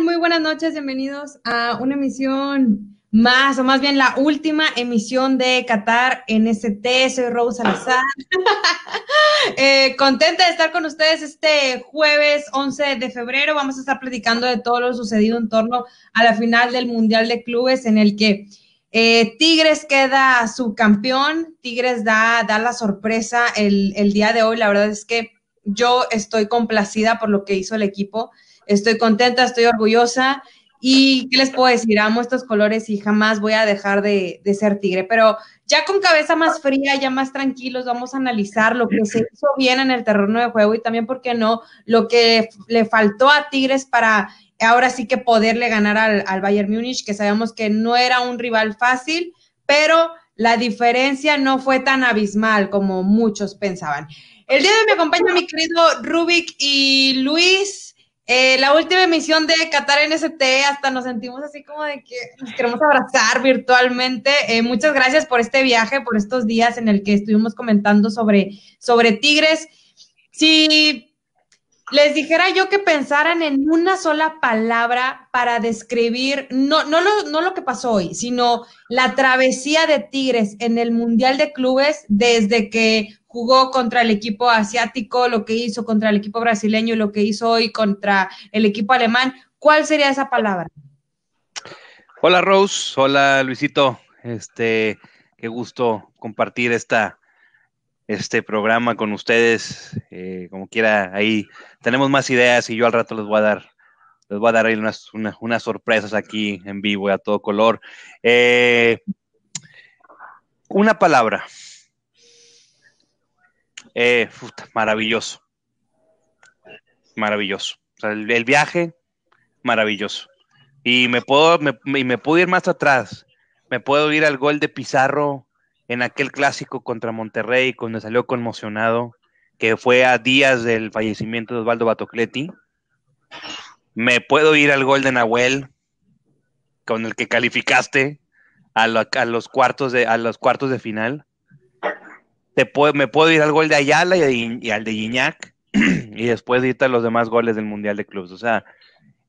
Muy buenas noches, bienvenidos a una emisión más, o más bien la última emisión de Qatar NST. Soy Rose Salazar. eh, contenta de estar con ustedes este jueves 11 de febrero. Vamos a estar platicando de todo lo sucedido en torno a la final del Mundial de Clubes en el que eh, Tigres queda subcampeón. Tigres da, da la sorpresa el, el día de hoy. La verdad es que yo estoy complacida por lo que hizo el equipo. Estoy contenta, estoy orgullosa. Y qué les puedo decir, amo estos colores y jamás voy a dejar de, ser tigre. Pero ya con cabeza más fría, ya más tranquilos, vamos a analizar lo que se hizo bien en el terreno de juego y también, ¿por qué no? Lo que le faltó a Tigres para ahora sí que poderle ganar al, al Bayern Múnich, que sabemos que no era un rival fácil, pero la diferencia no fue tan abismal como muchos pensaban. El día de hoy me acompaña mi querido Rubik y Luis. Eh, la última emisión de Qatar NST, hasta nos sentimos así como de que nos queremos abrazar virtualmente. Eh, muchas gracias por este viaje, por estos días en el que estuvimos comentando sobre, sobre Tigres. Si les dijera yo que pensaran en una sola palabra para describir, no, no, lo, no lo que pasó hoy, sino la travesía de Tigres en el Mundial de Clubes desde que jugó contra el equipo asiático, lo que hizo contra el equipo brasileño, lo que hizo hoy contra el equipo alemán. ¿Cuál sería esa palabra? Hola Rose, hola Luisito, este, qué gusto compartir esta, este programa con ustedes. Eh, como quiera, ahí tenemos más ideas y yo al rato les voy a dar, les voy a dar unas, una, unas sorpresas aquí en vivo y a todo color. Eh, una palabra, eh, maravilloso. Maravilloso. El, viaje, maravilloso. Y me puedo, me, me puedo ir más atrás. Me puedo ir al gol de Pizarro en aquel clásico contra Monterrey, cuando salió conmocionado, que fue a días del fallecimiento de Osvaldo Batocletti. Me puedo ir al gol de Nahuel, con el que calificaste a los cuartos de, a los cuartos de final te puedo, me puedo ir al gol de Ayala y, al de Gignac y después irte a los demás goles del Mundial de Clubes. O sea,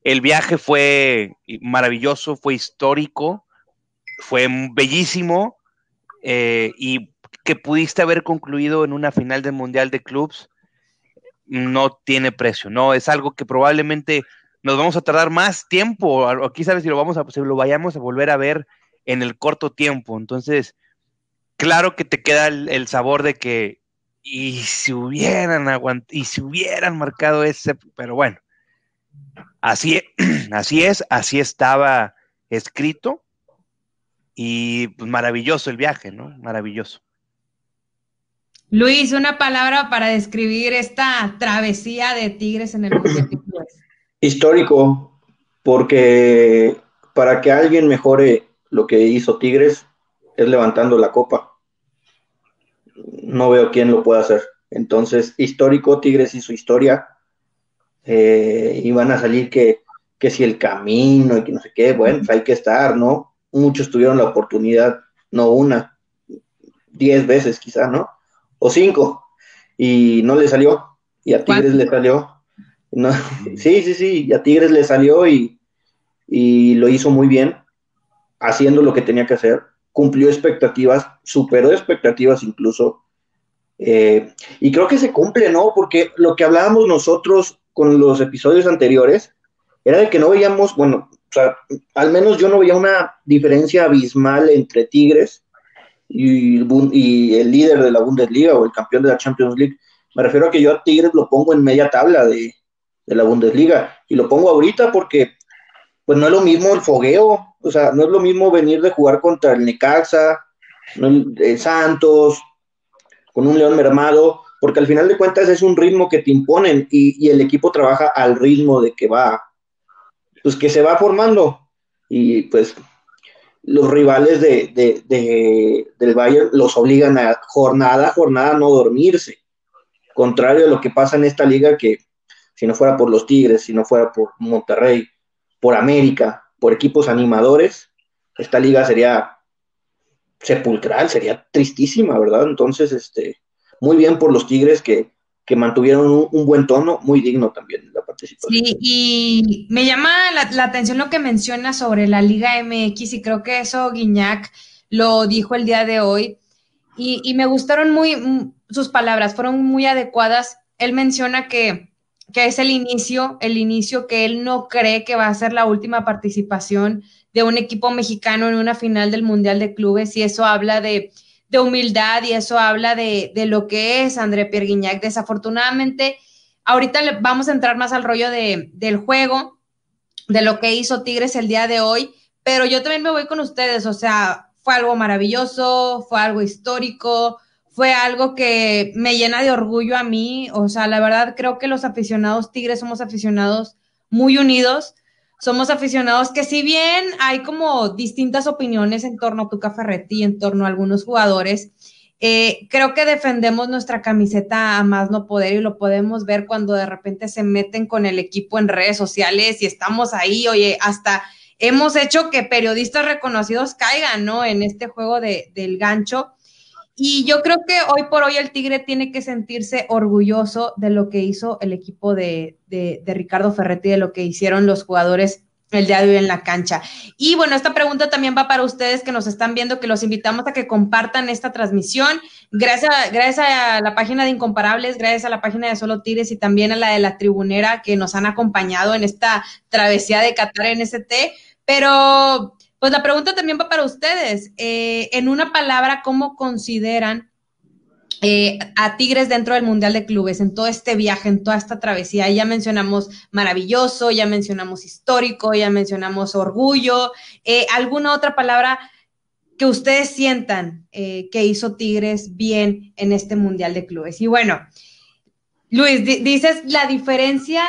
el viaje fue maravilloso, fue histórico, fue bellísimo eh, y que pudiste haber concluido en una final del Mundial de Clubes no tiene precio, no, es algo que probablemente nos vamos a tardar más tiempo, o aquí sabes si lo vamos a, si lo vayamos a volver a ver en el corto tiempo. Entonces, claro que te queda el, el sabor de que, y si hubieran aguant y si hubieran marcado ese, pero bueno, así, así es, así estaba escrito, y pues, maravilloso el viaje, ¿no? Maravilloso. Luis, una palabra para describir esta travesía de Tigres en el Mundial Histórico, porque para que alguien mejore lo que hizo Tigres es levantando la copa no veo quién lo pueda hacer. Entonces, histórico, Tigres y su historia. Eh, y van a salir que, que si el camino y que no sé qué, bueno, pues hay que estar, ¿no? Muchos tuvieron la oportunidad, no una, diez veces quizá, ¿no? O cinco, y no le salió, y a Tigres le salió. No, sí, sí, sí, y a Tigres le salió y, y lo hizo muy bien, haciendo lo que tenía que hacer cumplió expectativas, superó expectativas incluso. Eh, y creo que se cumple, ¿no? Porque lo que hablábamos nosotros con los episodios anteriores era de que no veíamos, bueno, o sea, al menos yo no veía una diferencia abismal entre Tigres y, el líder de la Bundesliga o el campeón de la Champions League. Me refiero a que yo a Tigres lo pongo en media tabla de, de la Bundesliga y lo pongo ahorita porque pues no es lo mismo el fogueo, o sea, no es lo mismo venir de jugar contra el Necaxa, el Santos, con un León mermado, porque al final de cuentas es un ritmo que te imponen y, y, el equipo trabaja al ritmo de que va, pues que se va formando. Y pues los rivales de, de, de, del Bayern los obligan a jornada a jornada no dormirse. Contrario a lo que pasa en esta liga que si no fuera por los Tigres, si no fuera por Monterrey, por América, por equipos animadores, esta liga sería sepulcral, sería tristísima, ¿verdad? Entonces, este, muy bien por los Tigres que que mantuvieron un, buen tono, muy digno también la participación. Sí, y me llama la, atención lo que menciona sobre la Liga MX y creo que eso Guiñac lo dijo el día de hoy y, y me gustaron muy sus palabras, fueron muy adecuadas. Él menciona que, que es el inicio, el inicio que él no cree que va a ser la última participación de un equipo mexicano en una final del Mundial de Clubes y eso habla de de humildad y eso habla de, lo que es André Pierre Guignac. Desafortunadamente, ahorita vamos a entrar más al rollo de, del juego, de lo que hizo Tigres el día de hoy, pero yo también me voy con ustedes, o sea, fue algo maravilloso, fue algo histórico, fue algo que me llena de orgullo a mí, o sea, la verdad creo que los aficionados Tigres somos aficionados muy unidos, somos aficionados que si bien hay como distintas opiniones en torno a Tuca Ferretti, en torno a algunos jugadores, eh, creo que defendemos nuestra camiseta a más no poder y lo podemos ver cuando de repente se meten con el equipo en redes sociales y estamos ahí, oye, hasta hemos hecho que periodistas reconocidos caigan, ¿no? En este juego de, del gancho. Y yo creo que hoy por hoy el Tigre tiene que sentirse orgulloso de lo que hizo el equipo de, Ricardo Ferretti, de lo que hicieron los jugadores el día de hoy en la cancha. Y bueno, esta pregunta también va para ustedes que nos están viendo, que los invitamos a que compartan esta transmisión. Gracias, gracias a la página de Incomparables, gracias a la página de Solo Tigres y también a la de la Tribunera que nos han acompañado en esta travesía de Qatar en ST. Pero pues la pregunta también va para ustedes. Eh, en una palabra, ¿cómo consideran eh, a Tigres dentro del Mundial de Clubes, en todo este viaje, en toda esta travesía? Ya mencionamos maravilloso, ya mencionamos histórico, ya mencionamos orgullo. Eh, ¿Alguna otra palabra que ustedes sientan que hizo Tigres bien en este Mundial de Clubes? Y bueno, Luis, dices la diferencia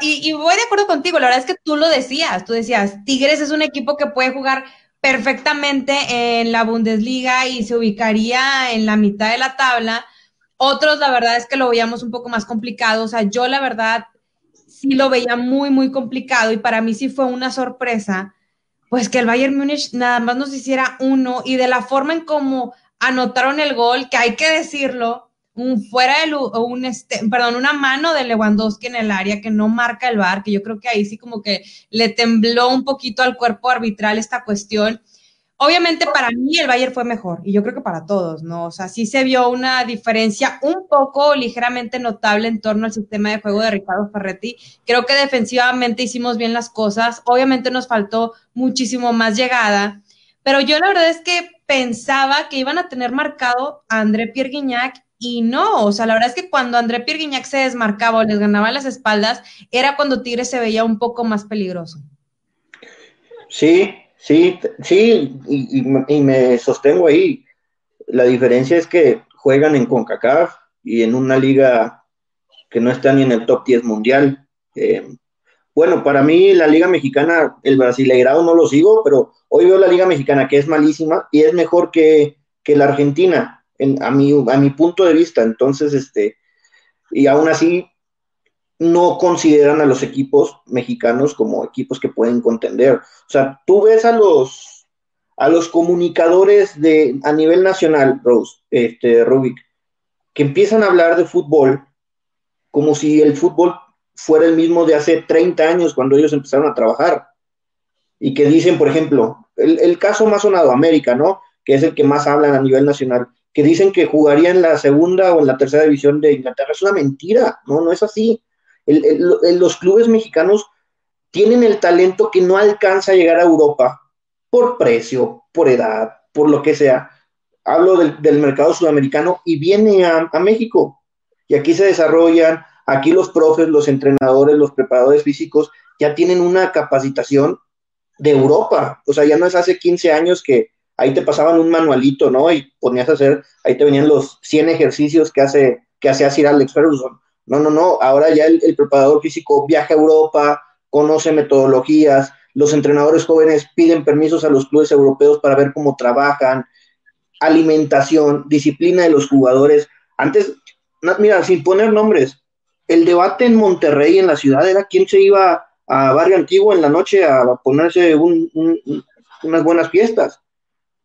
y, voy de acuerdo contigo, la verdad es que tú lo decías, tú decías, Tigres es un equipo que puede jugar perfectamente en la Bundesliga y se ubicaría en la mitad de la tabla. Otros, la verdad es que lo veíamos un poco más complicado. O sea, yo la verdad sí lo veía muy, muy complicado y para mí sí fue una sorpresa, pues que el Bayern Múnich nada más nos hiciera uno y de la forma en cómo anotaron el gol, que hay que decirlo, un fuera de un este, perdón, una mano de Lewandowski en el área que no marca el bar, que yo creo que ahí sí como que le tembló un poquito al cuerpo arbitral esta cuestión. Obviamente para mí el Bayern fue mejor y yo creo que para todos, ¿no? O sea, sí se vio una diferencia un poco ligeramente notable en torno al sistema de juego de Ricardo Ferretti. Creo que defensivamente hicimos bien las cosas. Obviamente nos faltó muchísimo más llegada, pero yo la verdad es que pensaba que iban a tener marcado a André Pierre Guignac y no, o sea, la verdad es que cuando André Pierguiñac se desmarcaba o les ganaba las espaldas, era cuando Tigres se veía un poco más peligroso. Sí, sí, sí, y, me sostengo ahí. La diferencia es que juegan en CONCACAF y en una liga que no está ni en el top 10 mundial. Eh, bueno, para mí la liga mexicana, el brasileirado no lo sigo, pero hoy veo la liga mexicana que es malísima y es mejor que, que la argentina a, mi, punto de vista. Entonces, este, y aún así, no consideran a los equipos mexicanos como equipos que pueden contender. O sea, tú ves a los, a los comunicadores de, a nivel nacional, Rose, este, Rubik, que empiezan a hablar de fútbol como si el fútbol fuera el mismo de hace 30 años cuando ellos empezaron a trabajar. Y que dicen, por ejemplo, el, el caso más sonado, América, ¿no? Que es el que más hablan a nivel nacional que dicen que jugaría en la segunda o en la tercera división de Inglaterra. Es una mentira, no, no es así. los clubes mexicanos tienen el talento que no alcanza a llegar a Europa por precio, por edad, por lo que sea. Hablo del, mercado sudamericano y viene a, a México. Y aquí se desarrollan, aquí los profes, los entrenadores, los preparadores físicos ya tienen una capacitación de Europa. O sea, ya no es hace 15 años que, ahí te pasaban un manualito, ¿no? Y ponías a hacer, ahí te venían los 100 ejercicios que hace, que hace Sir Alex Ferguson. No, no, no, ahora ya el, preparador físico viaja a Europa, conoce metodologías, los entrenadores jóvenes piden permisos a los clubes europeos para ver cómo trabajan, alimentación, disciplina de los jugadores. Antes, mira, sin poner nombres, el debate en Monterrey, en la ciudad, era quién se iba a Barrio Antiguo en la noche a ponerse unas buenas fiestas.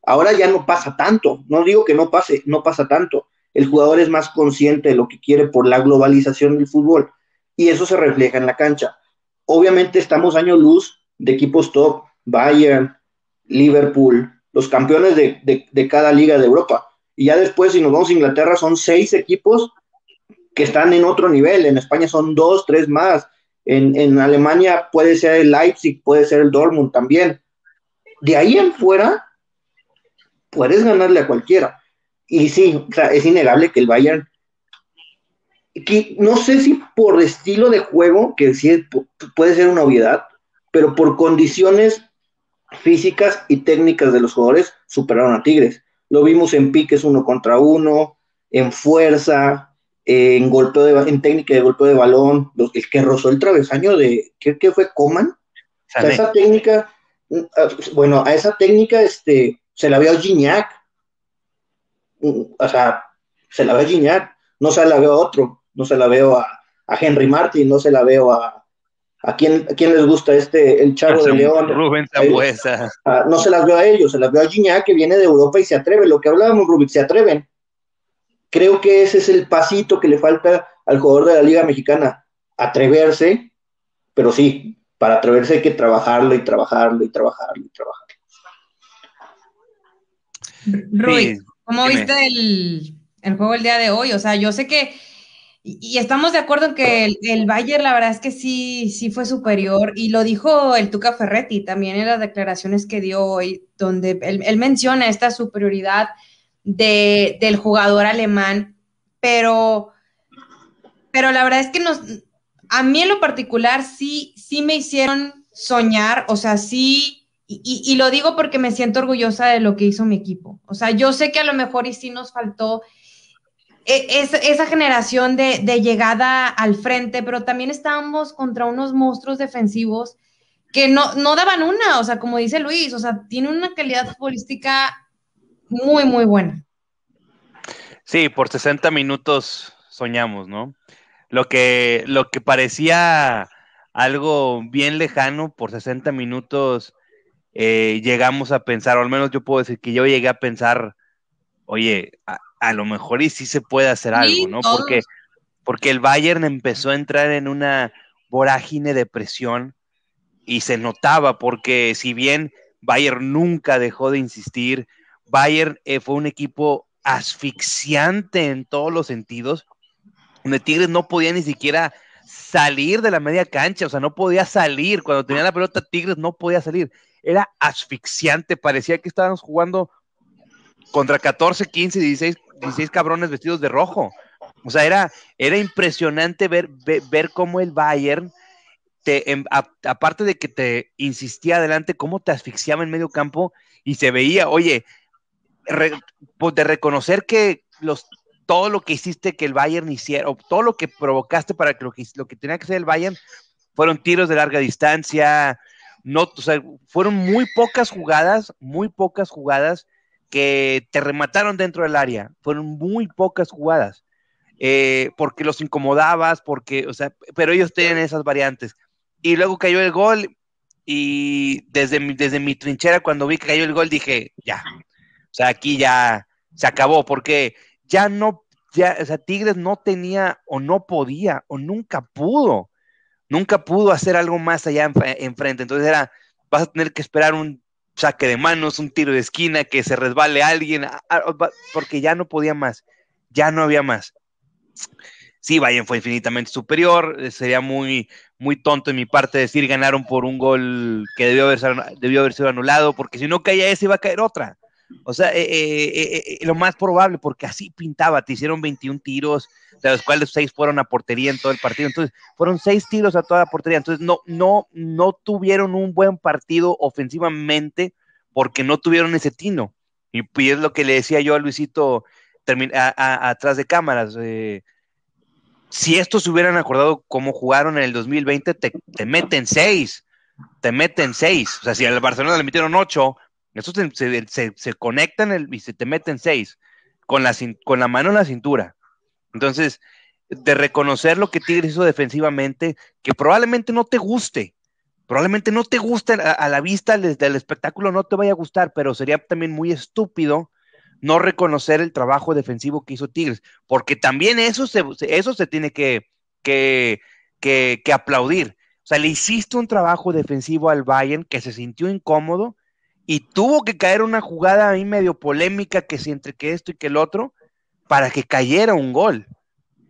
Ahora ya no pasa tanto, no digo que no pase, no pasa tanto. el jugador es más consciente de lo que quiere por la globalización del fútbol y eso se refleja en la cancha. Obviamente estamos año luz de equipos top, Bayern, Liverpool, los campeones de, cada liga de Europa. Y ya después, si nos vamos a Inglaterra, son seis equipos que están en otro nivel. En España son dos, tres más. En, en Alemania puede ser el Leipzig, puede ser el Dortmund también. De ahí en fuera, puedes ganarle a cualquiera. Y sí, es innegable que el Bayern, que no sé si por estilo de juego, que sí puede ser una obviedad, pero por condiciones físicas y técnicas de los jugadores superaron a Tigres. Lo vimos en piques uno contra uno, en fuerza, en golpeo de, en técnica de golpeo de balón, el que rozó el travesaño de, ¿qué, fue? Coman? esa técnica, ah, bueno, a esa técnica este, se la veo a Gignac, o sea, se la veo a Gignac, no se la veo a otro, no se la veo a, Henry Martin, no se la veo a, ¿A quién, ¿A quién, les gusta este, el Chavo de León? Rubén Zambuesa. No se las veo a ellos, se las veo a Gignac, que viene de Europa y se atreve. Lo que hablábamos, Rubik, se atreven. Creo que ese es el pasito que le falta al jugador de la Liga Mexicana, atreverse, pero sí, para atreverse hay que trabajarlo y trabajarlo y trabajarlo y trabajarlo. Rui, ¿cómo viste el, el, juego el día de hoy? O sea, yo sé que, y, estamos de acuerdo en que el, el, Bayern, la verdad es que sí, sí fue superior, y lo dijo el Tuca Ferretti también en las declaraciones que dio hoy, donde él, él menciona esta superioridad de, del jugador alemán, pero, pero la verdad es que nos, a mí en lo particular sí, sí me hicieron soñar, o sea, sí, y, lo digo porque me siento orgullosa de lo que hizo mi equipo. O sea, yo sé que a lo mejor y sí nos faltó e, esa generación de, de, llegada al frente, pero también estábamos contra unos monstruos defensivos que no, no daban una, o sea, como dice Luis, o sea, tiene una calidad futbolística muy, muy buena. Sí, por 60 minutos soñamos, ¿no? Lo que, lo que parecía algo bien lejano, por 60 minutos eh, llegamos a pensar, o al menos yo puedo decir que yo llegué a pensar, oye, a, lo mejor y sí se puede hacer algo, ¿no? Porque, porque el Bayern empezó a entrar en una vorágine de presión y se notaba, porque si bien Bayern nunca dejó de insistir, Bayern eh, fue un equipo asfixiante en todos los sentidos, donde Tigres no podía ni siquiera salir de la media cancha, o sea, no podía salir. Cuando tenía la pelota, Tigres no podía salir. Era asfixiante, parecía que estábamos jugando contra 14, 15, 16, 16 cabrones vestidos de rojo. O sea, era, era impresionante ver, ver, cómo el Bayern, te, em, aparte de que te insistía adelante, cómo te asfixiaba en medio campo y se veía, oye, pues, de reconocer que los, todo lo que hiciste que el Bayern hiciera, o todo lo que provocaste para que lo que, lo que tenía que hacer el Bayern fueron tiros de larga distancia, no, o sea, fueron muy pocas jugadas, muy pocas jugadas que te remataron dentro del área, fueron muy pocas jugadas, eh, porque los incomodabas, porque, o sea, pero ellos tienen esas variantes. Y luego cayó el gol y desde desde mi trinchera cuando vi que cayó el gol dije, ya, o sea, aquí ya se acabó, porque ya no, ya, o sea, Tigres no tenía o no podía o nunca pudo, nunca pudo hacer algo más allá enfrente. Entonces era, vas a tener que esperar un saque de manos, un tiro de esquina, que se resbale alguien, porque ya no podía más, ya no había más. Sí, Bayern fue infinitamente superior, eh, sería muy, muy tonto en mi parte decir ganaron por un gol que debió haber, debió haber sido anulado, porque si no caía ese iba a caer otra. O sea, eh, eh, eh, lo más probable, porque así pintaba, te hicieron 21 tiros, de los cuales 6 fueron a portería en todo el partido. Entonces, fueron 6 tiros a toda la portería. Entonces, no, no, no tuvieron un buen partido ofensivamente porque no tuvieron ese tino. Y, es lo que le decía yo a Luisito atrás de cámaras. si estos se hubieran acordado cómo jugaron en el 2020, te, te meten 6. Te meten 6. O sea, si al Barcelona le metieron 8, estos se, conectan y se te meten seis con la, con la mano en la cintura. Entonces, de reconocer lo que Tigres hizo defensivamente, que probablemente no te guste, probablemente no te guste a, la vista del, espectáculo, no te vaya a gustar, pero sería también muy estúpido no reconocer el trabajo defensivo que hizo Tigres, porque también eso se, eso se tiene que, que, que, aplaudir. O sea, le hiciste un trabajo defensivo al Bayern que se sintió incómodo y tuvo que caer una jugada ahí medio polémica que si entre que esto y que el otro para que cayera un gol.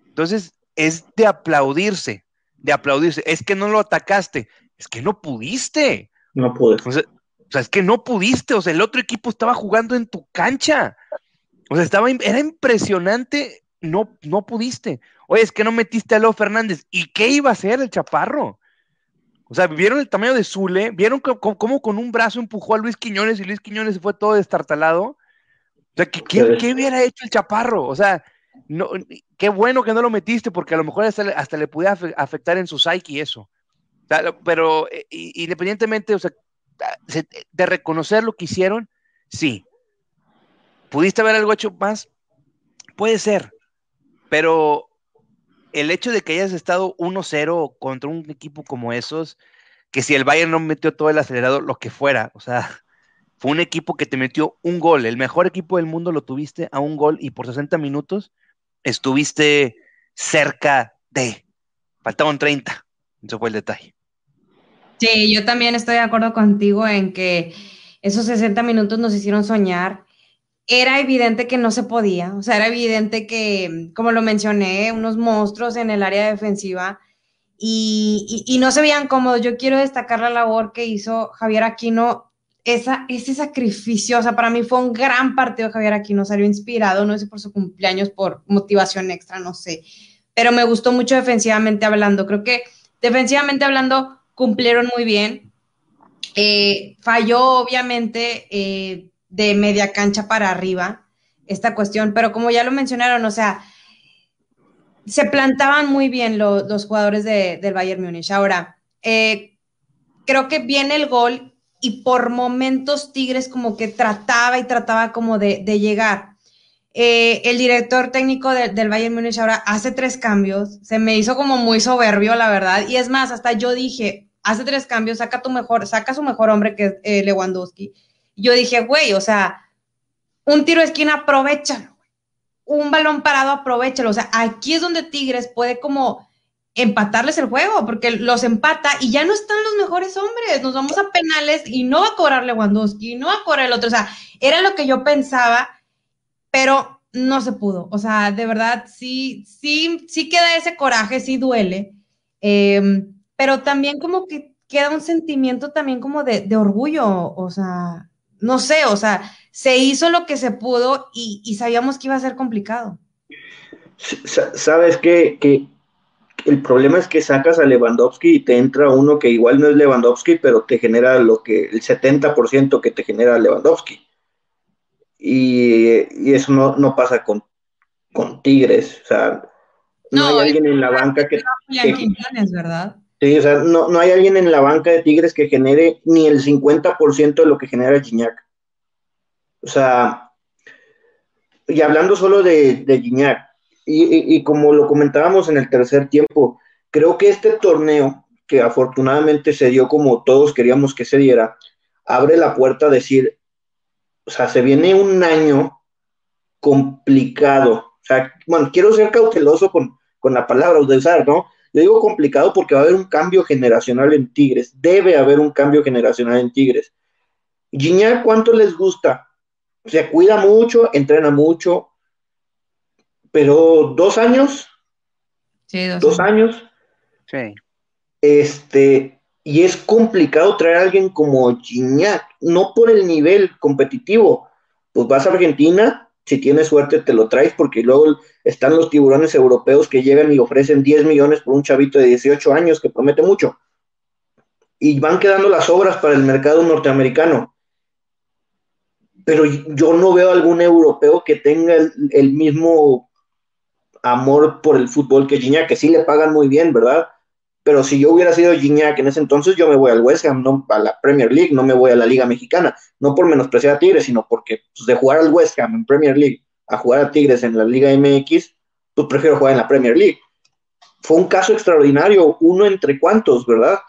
Entonces, es de aplaudirse, de aplaudirse. Es que no lo atacaste, es que no pudiste. No pude. O sea, o sea, es que no pudiste, o sea, el otro equipo estaba jugando en tu cancha. O sea, estaba, era impresionante, no, no pudiste. Oye, es que no metiste a Leo Fernández. ¿Y qué iba a hacer el chaparro? O sea, vieron el tamaño de Zule, vieron cómo con un brazo empujó a Luis Quiñones y Luis Quiñones se fue todo destartalado. O sea, ¿qué, qué, hubiera hecho el chaparro? O sea, no, qué bueno que no lo metiste porque a lo mejor hasta, le pudiera afectar en su psyche eso. pero eh, independientemente, o sea, de reconocer lo que hicieron, sí, ¿Pudiste haber algo hecho más? Puede ser, pero el hecho de que hayas estado 1-0 contra un equipo como esos, que si el Bayern no metió todo el acelerador, lo que fuera, o sea, fue un equipo que te metió un gol, el mejor equipo del mundo lo tuviste a un gol y por 60 minutos estuviste cerca de, faltaban 30, eso fue el detalle. Sí, yo también estoy de acuerdo contigo en que esos 60 minutos nos hicieron soñar era evidente que no se podía, o sea, era evidente que, como lo mencioné, unos monstruos en el área defensiva y, no se veían cómodos. Yo quiero destacar la labor que hizo Javier Aquino, esa, ese sacrificio, o sea, para mí fue un gran partido Javier Aquino, salió inspirado, no sé por su cumpleaños, por motivación extra, no sé, pero me gustó mucho defensivamente hablando, creo que defensivamente hablando cumplieron muy bien. Eh, falló, obviamente, eh, de media cancha para arriba esta cuestión, pero como ya lo mencionaron, o sea, se plantaban muy bien los jugadores del Bayern Múnich. Ahora, eh, creo que viene el gol y por momentos Tigres como que trataba y trataba como de, llegar. Eh, el director técnico del Bayern Múnich ahora hace tres cambios, se me hizo como muy soberbio, la verdad, y es más, hasta yo dije, hace tres cambios, saca tu mejor, saca su mejor hombre que es eh, Lewandowski, yo dije, güey, o sea, un tiro de esquina, aprovechalo. Un balón parado, aprovechalo. O sea, aquí es donde Tigres puede como empatarles el juego, porque los empata y ya no están los mejores hombres. Nos vamos a penales y no va a cobrar Lewandowski, no va a cobrar el otro. O sea, era lo que yo pensaba, pero no se pudo. O sea, de verdad, sí, sí, sí queda ese coraje, sí duele. Em, pero también como que queda un sentimiento también como de, de orgullo. O sea, no sé, o sea, se hizo lo que se pudo y, sabíamos que iba a ser complicado. Sabes que, que, el problema es que sacas a Lewandowski y te entra uno que igual no es Lewandowski, pero te genera lo que el 70% que te genera Lewandowski. Y, eso no, pasa con, con Tigres. O sea, no, hay alguien en la banca que. ¿verdad? Sí, o sea, no, no, hay alguien en la banca de Tigres que genere ni el 50% de lo que genera Gignac. O sea, y hablando solo de, de Gignac, y, como lo comentábamos en el tercer tiempo, creo que este torneo, que afortunadamente se dio como todos queríamos que se diera, abre la puerta a decir, o sea, se viene un año complicado. O sea, bueno, quiero ser cauteloso con, con la palabra de usar, ¿no? Le digo complicado porque va a haber un cambio generacional en Tigres. Debe haber un cambio generacional en Tigres. Gignac, ¿cuánto les gusta? Se cuida mucho, entrena mucho, pero dos años. Sí, dos, años. Sí. Este, y es complicado traer a alguien como Gignac, no por el nivel competitivo. Pues vas a Argentina, si tienes suerte te lo traes, porque luego están los tiburones europeos que llegan y ofrecen 10 millones por un chavito de 18 años que promete mucho. Y van quedando las obras para el mercado norteamericano. Pero yo no veo algún europeo que tenga el, mismo amor por el fútbol que Gignac, que sí le pagan muy bien, ¿verdad? Pero si yo hubiera sido Gignac en ese entonces, yo me voy al West Ham, no a la Premier League, no me voy a la Liga Mexicana, no por menospreciar a Tigres, sino porque pues, de jugar al West Ham en Premier League a jugar a Tigres en la Liga MX, pues prefiero jugar en la Premier League. Fue un caso extraordinario, uno entre cuantos, ¿verdad?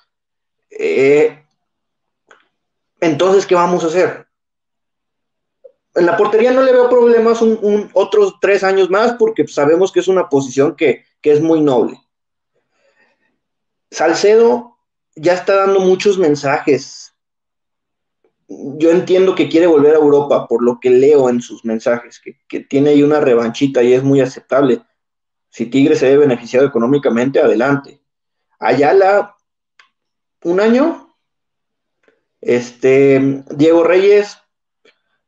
Eh, entonces, ¿qué vamos a hacer? en la portería no le veo problemas un, otros tres años más porque sabemos que es una posición que, que es muy noble. Salcedo ya está dando muchos mensajes. Yo entiendo que quiere volver a Europa por lo que leo en sus mensajes, que, que tiene ahí una revanchita y es muy aceptable. Si Tigre se ve beneficiado económicamente, adelante. Ayala, un año. Este, Diego Reyes,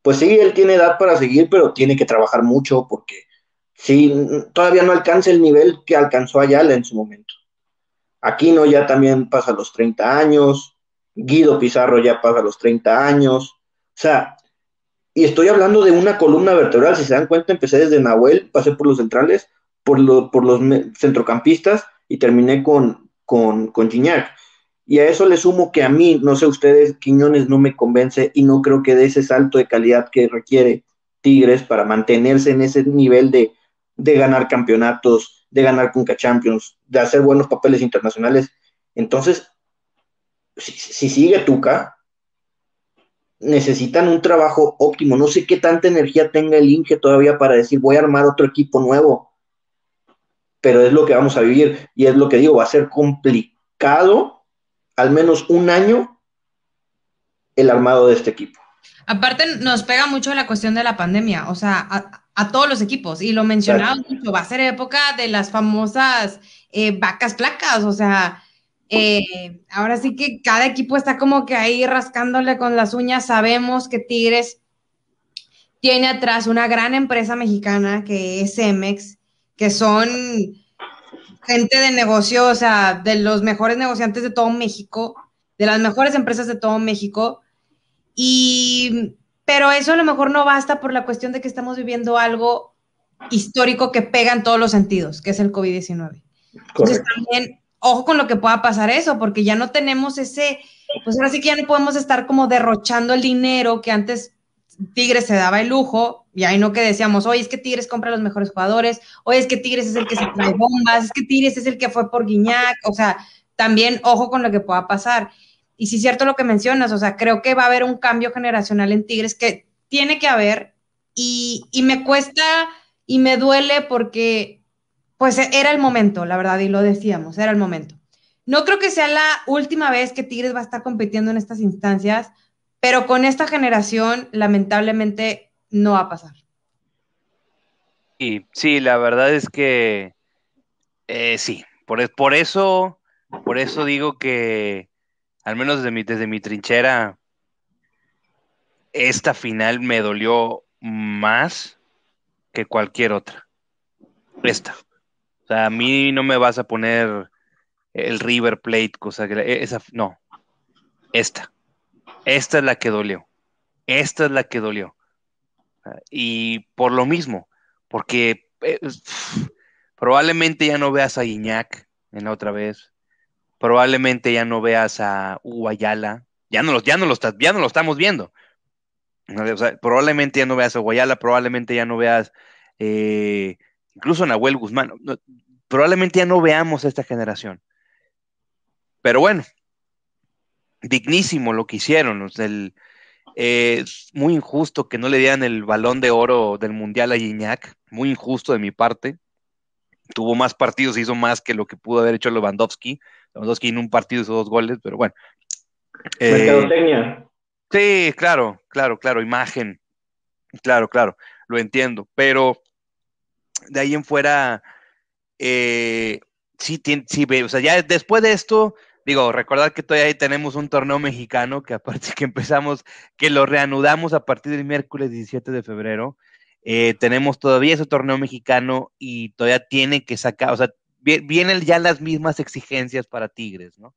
pues sí, él tiene edad para seguir, pero tiene que trabajar mucho porque sí, todavía no alcanza el nivel que alcanzó Ayala en su momento. Aquino ya también pasa los 30 años, Guido Pizarro ya pasa los 30 años, o sea, y estoy hablando de una columna vertebral, si se dan cuenta, empecé desde Nahuel, pasé por los centrales, por, por los centrocampistas y terminé con, con, con. Y a eso le sumo que a mí, no sé ustedes, Quiñones no me convence y no creo que dé ese salto de calidad que requiere Tigres para mantenerse en ese nivel de, ganar campeonatos, de ganar Conca Champions, de hacer buenos papeles internacionales. Entonces, si, si sigue Tuca, necesitan un trabajo óptimo. No sé qué tanta energía tenga el Inge todavía para decir voy a armar otro equipo nuevo. Pero es lo que vamos a vivir y es lo que digo, va a ser complicado al menos un año el armado de este equipo. Aparte, nos pega mucho la cuestión de la pandemia, o sea, todos los equipos, y lo mencionaba mucho, va a ser época de las famosas eh, vacas placas, o sea, eh, ahora sí que cada equipo está como que ahí rascándole con las uñas, sabemos que Tigres tiene atrás una gran empresa mexicana que es Cemex, que son gente de negocio, o sea, de los mejores negociantes de todo México, de las mejores empresas de todo México. Y, pero eso a lo mejor no basta por la cuestión de que estamos viviendo algo histórico que pega en todos los sentidos, que es el COVID-19. Entonces también, ojo con lo que pueda pasar eso, porque ya no tenemos ese, pues ahora sí que ya no podemos estar como derrochando el dinero que antes Tigres se daba el lujo, y ahí no que decíamos, oye, es que Tigres compra los mejores jugadores, oye, es que Tigres es el que se trae bombas, es que Tigres es el que fue por Guiñac, o sea, también ojo con lo que pueda pasar. Y sí es cierto lo que mencionas, o sea, creo que va a haber un cambio generacional en Tigres que tiene que haber, y, y me cuesta y me duele porque, pues era el momento, la verdad, y lo decíamos, era el momento. No creo que sea la última vez que Tigres va a estar compitiendo en estas instancias, pero con esta generación, lamentablemente, no va a pasar. Y sí, la verdad es que eh, sí, por, por, eso, por eso digo que, al menos desde mi, mi trinchera, esta final me dolió más que cualquier otra. Esta. O sea, a mí no me vas a poner el River Plate, cosa que esa, no, esta. Esta es la que dolió. Esta es la que dolió. Y por lo mismo, porque eh, probablemente ya no veas a Iñak en la otra vez. Probablemente ya no veas a Guayala. Ya no, ya, no lo ya no lo estamos viendo. probablemente ya no veas a Guayala, probablemente ya no veas eh, incluso a Nahuel Guzmán. probablemente ya no veamos esta generación. Pero bueno, dignísimo lo que hicieron. es eh, muy injusto que no le dieran el balón de oro del Mundial a Gignac, muy injusto de mi parte. Tuvo más partidos, hizo más que lo que pudo haber hecho Lewandowski. Lewandowski en un partido hizo dos goles, pero bueno. Eh, sí, claro, claro, claro, imagen. Claro, claro, lo entiendo. Pero de ahí en fuera, eh, sí, sí, o sea, ya después de esto, digo, recordar que todavía tenemos un torneo mexicano que aparte que empezamos, que lo reanudamos a partir del miércoles 17 de febrero. Eh, tenemos todavía ese torneo mexicano y todavía tiene que sacar, o sea, vienen ya las mismas exigencias para Tigres, ¿no?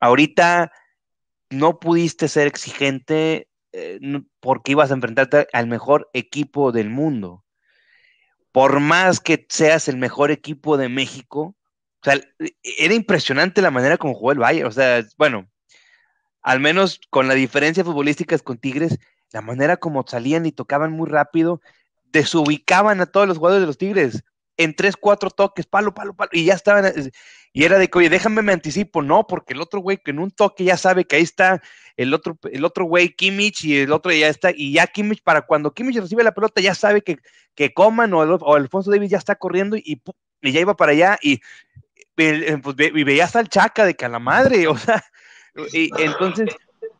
Ahorita no pudiste ser exigente eh, porque ibas a enfrentarte al mejor equipo del mundo. Por más que seas el mejor equipo de México, o sea, era impresionante la manera como jugó el Bayern. O sea, bueno, al menos con la diferencia futbolística con Tigres, la manera como salían y tocaban muy rápido, desubicaban a todos los jugadores de los Tigres en tres, cuatro toques, palo, palo, palo, y ya estaban. Y era de que, oye, déjame me anticipo, no, porque el otro güey que en un toque ya sabe que ahí está el otro, el otro güey, Kimmich, y el otro ya está, y ya Kimmich, para cuando Kimmich recibe la pelota, ya sabe que, que Coman o, o Alfonso Davis ya está corriendo y, y, ya iba para allá, y, y, pues, y veía hasta el chaca de que la madre, o sea, y entonces,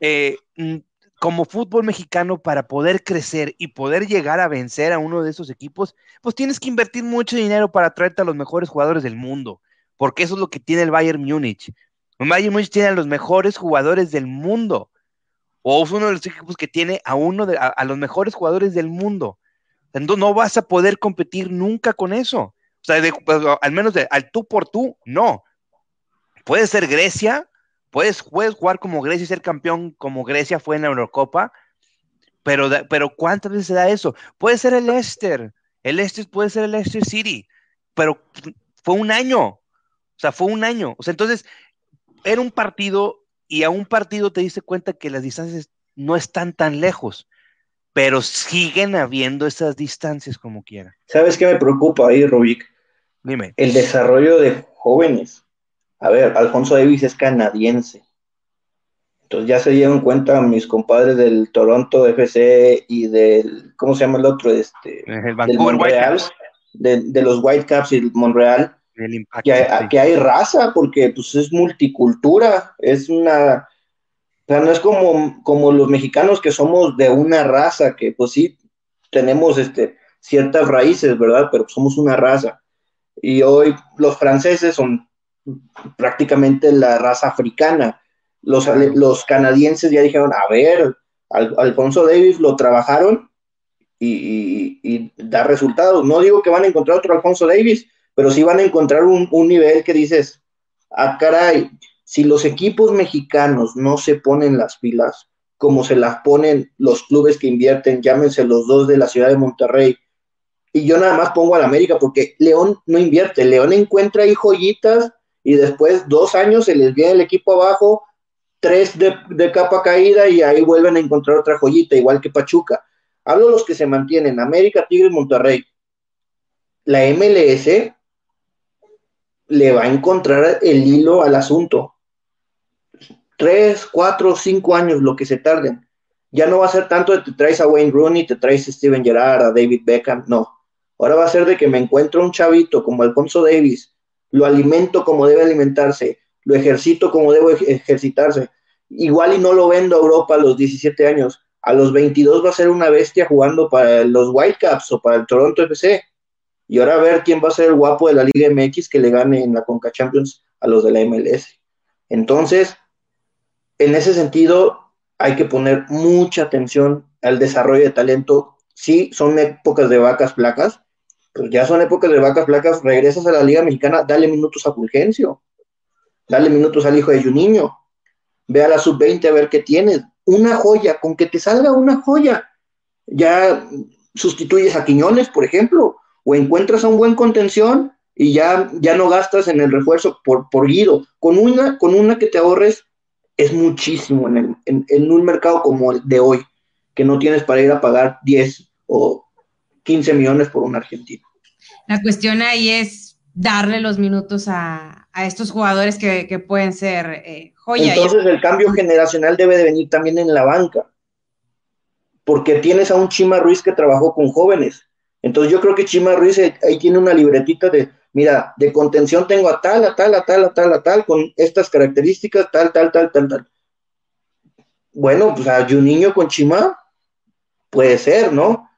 eh, mm, como fútbol mexicano, para poder crecer y poder llegar a vencer a uno de esos equipos, pues tienes que invertir mucho dinero para traerte a los mejores jugadores del mundo, porque eso es lo que tiene el Bayern Múnich. El Bayern Múnich tiene a los mejores jugadores del mundo, o es uno de los equipos que tiene a uno de a, los mejores jugadores del mundo. Entonces no vas a poder competir nunca con eso. O sea, pues, al menos al tú por tú, no. Puede ser Grecia, Puedes, jugar como Grecia y ser campeón como Grecia fue en la Eurocopa, pero, pero ¿cuántas veces se da eso? Puede ser el Leicester, el Leicester puede ser el Leicester City, pero fue un año, o sea, fue un año. O sea, entonces, era un partido y a un partido te diste cuenta que las distancias no están tan lejos, pero siguen habiendo esas distancias como quiera. ¿Sabes qué me preocupa ahí, Rubik? Dime. El desarrollo de jóvenes. A ver, Alfonso Davis es canadiense. Entonces ya se llevan cuenta mis compadres del Toronto FC y del, ¿cómo se llama el otro? Este, el del Montreal, de, de, los Whitecaps y el Montreal. El impacto, que, hay, sí. que hay raza, porque pues es multicultura, es una, o sea, no es como, como los mexicanos que somos de una raza, que pues sí, tenemos este, ciertas raíces, ¿verdad? Pero somos una raza. Y hoy los franceses son prácticamente la raza africana. Los, los canadienses ya dijeron, a ver, Al, Alfonso Davis lo trabajaron y, y, y, da resultados. No digo que van a encontrar otro Alfonso Davis, pero sí van a encontrar un, un nivel que dices, ah, caray, si los equipos mexicanos no se ponen las pilas, como se las ponen los clubes que invierten, llámense los dos de la ciudad de Monterrey, y yo nada más pongo al América porque León no invierte, León encuentra ahí joyitas y después dos años se les viene el equipo abajo, tres de, capa caída y ahí vuelven a encontrar otra joyita, igual que Pachuca. Hablo de los que se mantienen, América, Tigres, Monterrey. La MLS le va a encontrar el hilo al asunto. Tres, cuatro, cinco años, lo que se tarden. Ya no va a ser tanto de te traes a Wayne Rooney, te traes a Steven Gerrard, a David Beckham, no. Ahora va a ser de que me encuentro un chavito como Alfonso Davis, lo alimento como debe alimentarse, lo ejercito como debe ejercitarse. Igual y no lo vendo a Europa a los 17 años, a los 22 va a ser una bestia jugando para los Whitecaps o para el Toronto FC. Y ahora a ver quién va a ser el guapo de la Liga MX que le gane en la Conca Champions a los de la MLS. Entonces, en ese sentido, hay que poner mucha atención al desarrollo de talento. Sí, son épocas de vacas flacas, pues ya son épocas de vacas flacas, regresas a la Liga Mexicana, dale minutos a Fulgencio, dale minutos al hijo de Juninho, ve a la sub-20 a ver qué tienes, una joya, con que te salga una joya, ya sustituyes a Quiñones, por ejemplo, o encuentras a un buen contención y ya, ya no gastas en el refuerzo por, por Guido, con una, con una que te ahorres es muchísimo en, el, en, un mercado como el de hoy, que no tienes para ir a pagar 10 o 15 millones por un argentino. La cuestión ahí es darle los minutos a, a estos jugadores que, que pueden ser eh, joya. Entonces el cambio generacional debe de venir también en la banca, porque tienes a un Chima Ruiz que trabajó con jóvenes. Entonces yo creo que Chima Ruiz ahí tiene una libretita de, mira, de contención tengo a tal, a tal, a tal, a tal, a tal, con estas características, tal, tal, tal, tal, tal. Bueno, pues a Juninho con Chima puede ser, ¿no?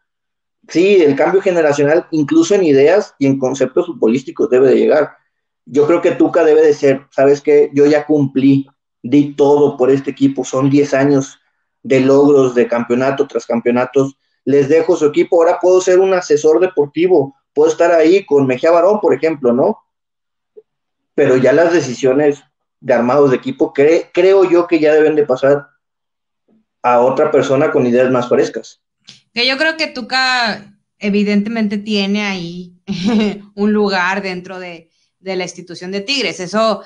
Sí, el cambio generacional, incluso en ideas y en conceptos futbolísticos, debe de llegar. Yo creo que Tuca debe de ser, ¿sabes qué? Yo ya cumplí, di todo por este equipo, son 10 años de logros de campeonato tras campeonatos, les dejo su equipo, ahora puedo ser un asesor deportivo, puedo estar ahí con Mejía Barón, por ejemplo, ¿no? Pero ya las decisiones de armados de equipo, cre creo yo que ya deben de pasar a otra persona con ideas más frescas. Que yo creo que Tuca evidentemente tiene ahí un lugar dentro de, de, la institución de Tigres, eso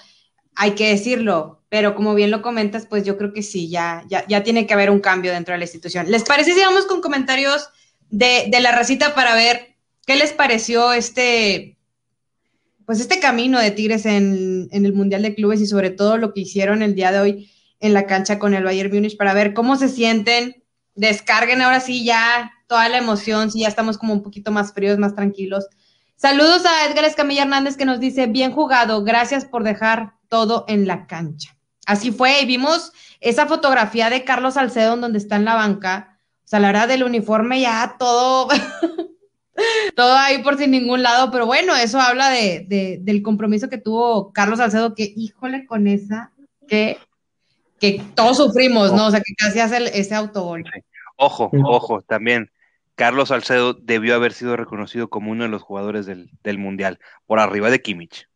hay que decirlo, pero como bien lo comentas, pues yo creo que sí, ya, ya, ya tiene que haber un cambio dentro de la institución. ¿Les parece si vamos con comentarios de, de la racita para ver qué les pareció este, pues este camino de Tigres en, en, el Mundial de Clubes y sobre todo lo que hicieron el día de hoy en la cancha con el Bayern Múnich para ver cómo se sienten. Descarguen ahora sí ya toda la emoción, si ya estamos como un poquito más fríos, más tranquilos. Saludos a Edgar Escamilla Hernández que nos dice, bien jugado, gracias por dejar todo en la cancha. Así fue, y vimos esa fotografía de Carlos Salcedo donde está en la banca. O sea, la verdad del uniforme ya todo, todo ahí por sin ningún lado, pero bueno, eso habla de, del compromiso que tuvo Carlos Salcedo, que híjole con esa, que, que todos sufrimos, ¿no? O sea, que casi hace ese autogol. Ojo, ojo, también Carlos Salcedo debió haber sido reconocido como uno de los jugadores del, Mundial, por arriba de Kimmich.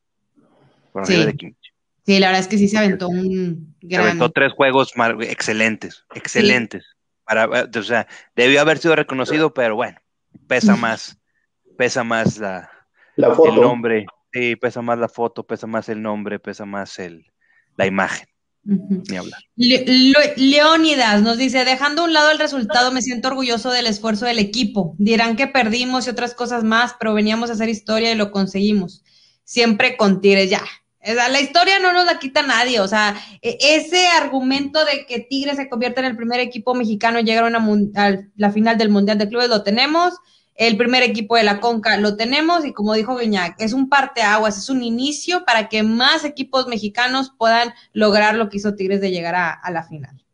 Por arriba de Kimmich. Sí, la verdad es que sí se aventó un gran... Se aventó tres juegos excelentes, excelentes. Para, o sea, debió haber sido reconocido, pero bueno, pesa más, pesa más la, foto. el nombre. Sí, pesa más la foto, pesa más el nombre, pesa más el, la imagen. Leónidas nos dice, dejando a un lado el resultado, me siento orgulloso del esfuerzo del equipo. Dirán que perdimos y otras cosas más, pero veníamos a hacer historia y lo conseguimos. Siempre con Tigres, ya. la historia no nos la quita nadie. O sea, e, ese argumento de que Tigres se convierte en el primer equipo mexicano y llegaron a la final del Mundial de Clubes, lo tenemos el primer equipo de la Conca lo tenemos y como dijo Guiñac, es un parteaguas, es un inicio para que más equipos mexicanos puedan lograr lo que hizo Tigres de llegar a, la final.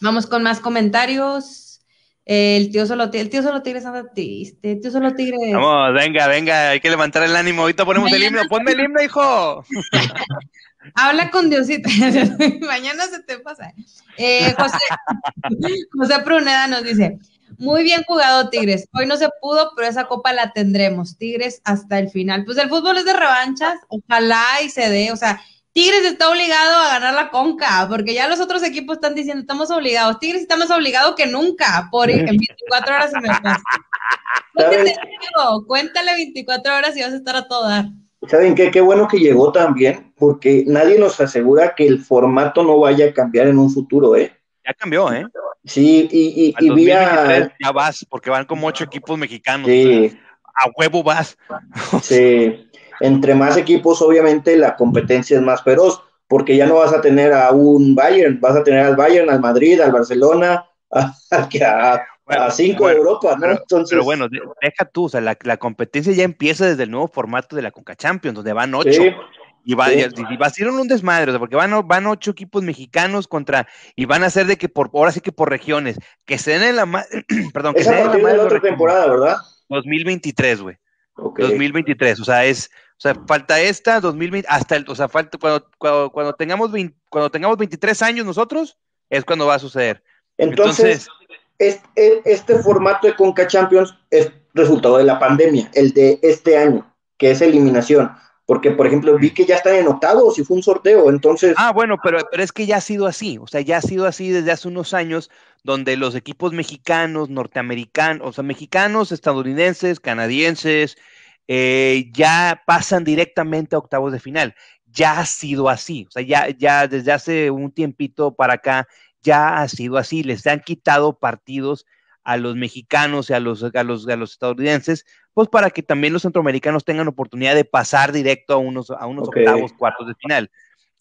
Vamos con más comentarios. El tío solo el tío solo Tigres anda triste, el tío solo Tigres. Vamos, venga, venga, hay que levantar el ánimo. Ahorita ponemos el himno, ponme el himno, hijo. Habla con Diosito. Mañana se te pasa. Eh, José, José Pruneda nos dice: muy bien jugado, Tigres. Hoy no se pudo, pero esa copa la tendremos. Tigres hasta el final. Pues el fútbol es de revanchas. Ojalá y se dé. O sea, Tigres está obligado a ganar la conca, porque ya los otros equipos están diciendo, estamos obligados. Tigres está más obligado que nunca, por en 24 horas se me pasa. Cuéntale 24 horas y vas a estar a todo dar. ¿Saben qué? Qué bueno que llegó también, porque nadie nos asegura que el formato no vaya a cambiar en un futuro, ¿eh? Ya cambió, ¿eh? Sí, y, y, vía... Ya vas, porque van como ocho equipos mexicanos. Sí. a huevo vas. sí. Entre más equipos, obviamente, la competencia es más feroz, porque ya no vas a tener a un Bayern, vas a tener al Bayern, al Madrid, al Barcelona, a, a, cinco de Europa, ¿no? Pero, Entonces... pero bueno, deja tú, o sea, la, la, competencia ya empieza desde el nuevo formato de la Conca Champions, donde van ocho. Sí. Y va, a ser un desmadre, porque van, van ocho equipos mexicanos contra, y van a ser de que por, ahora sí que por regiones, que se den en la, perdón, que se den en la otra temporada, ¿verdad? 2023, güey. 2023, o sea, es, o sea, falta esta, 2020, hasta el, o sea, falta, cuando, cuando, tengamos, cuando tengamos 23 años nosotros, es cuando va a suceder. Entonces, este, este formato de Conca Champions es resultado de la pandemia, el de este año, que es eliminación porque, por ejemplo, vi que ya están en octavos y fue un sorteo, entonces... Ah, bueno, pero, pero es que ya ha sido así, o sea, ya ha sido así desde hace unos años, donde los equipos mexicanos, norteamericanos, o sea, mexicanos, estadounidenses, canadienses, eh, ya pasan directamente a octavos de final. Ya ha sido así, o sea, ya, ya desde hace un tiempito para acá, ya ha sido así, les han quitado partidos a los mexicanos y a los, a los, a los estadounidenses, pues para que también los centroamericanos tengan oportunidad de pasar directo a unos, a unos octavos, cuartos de final.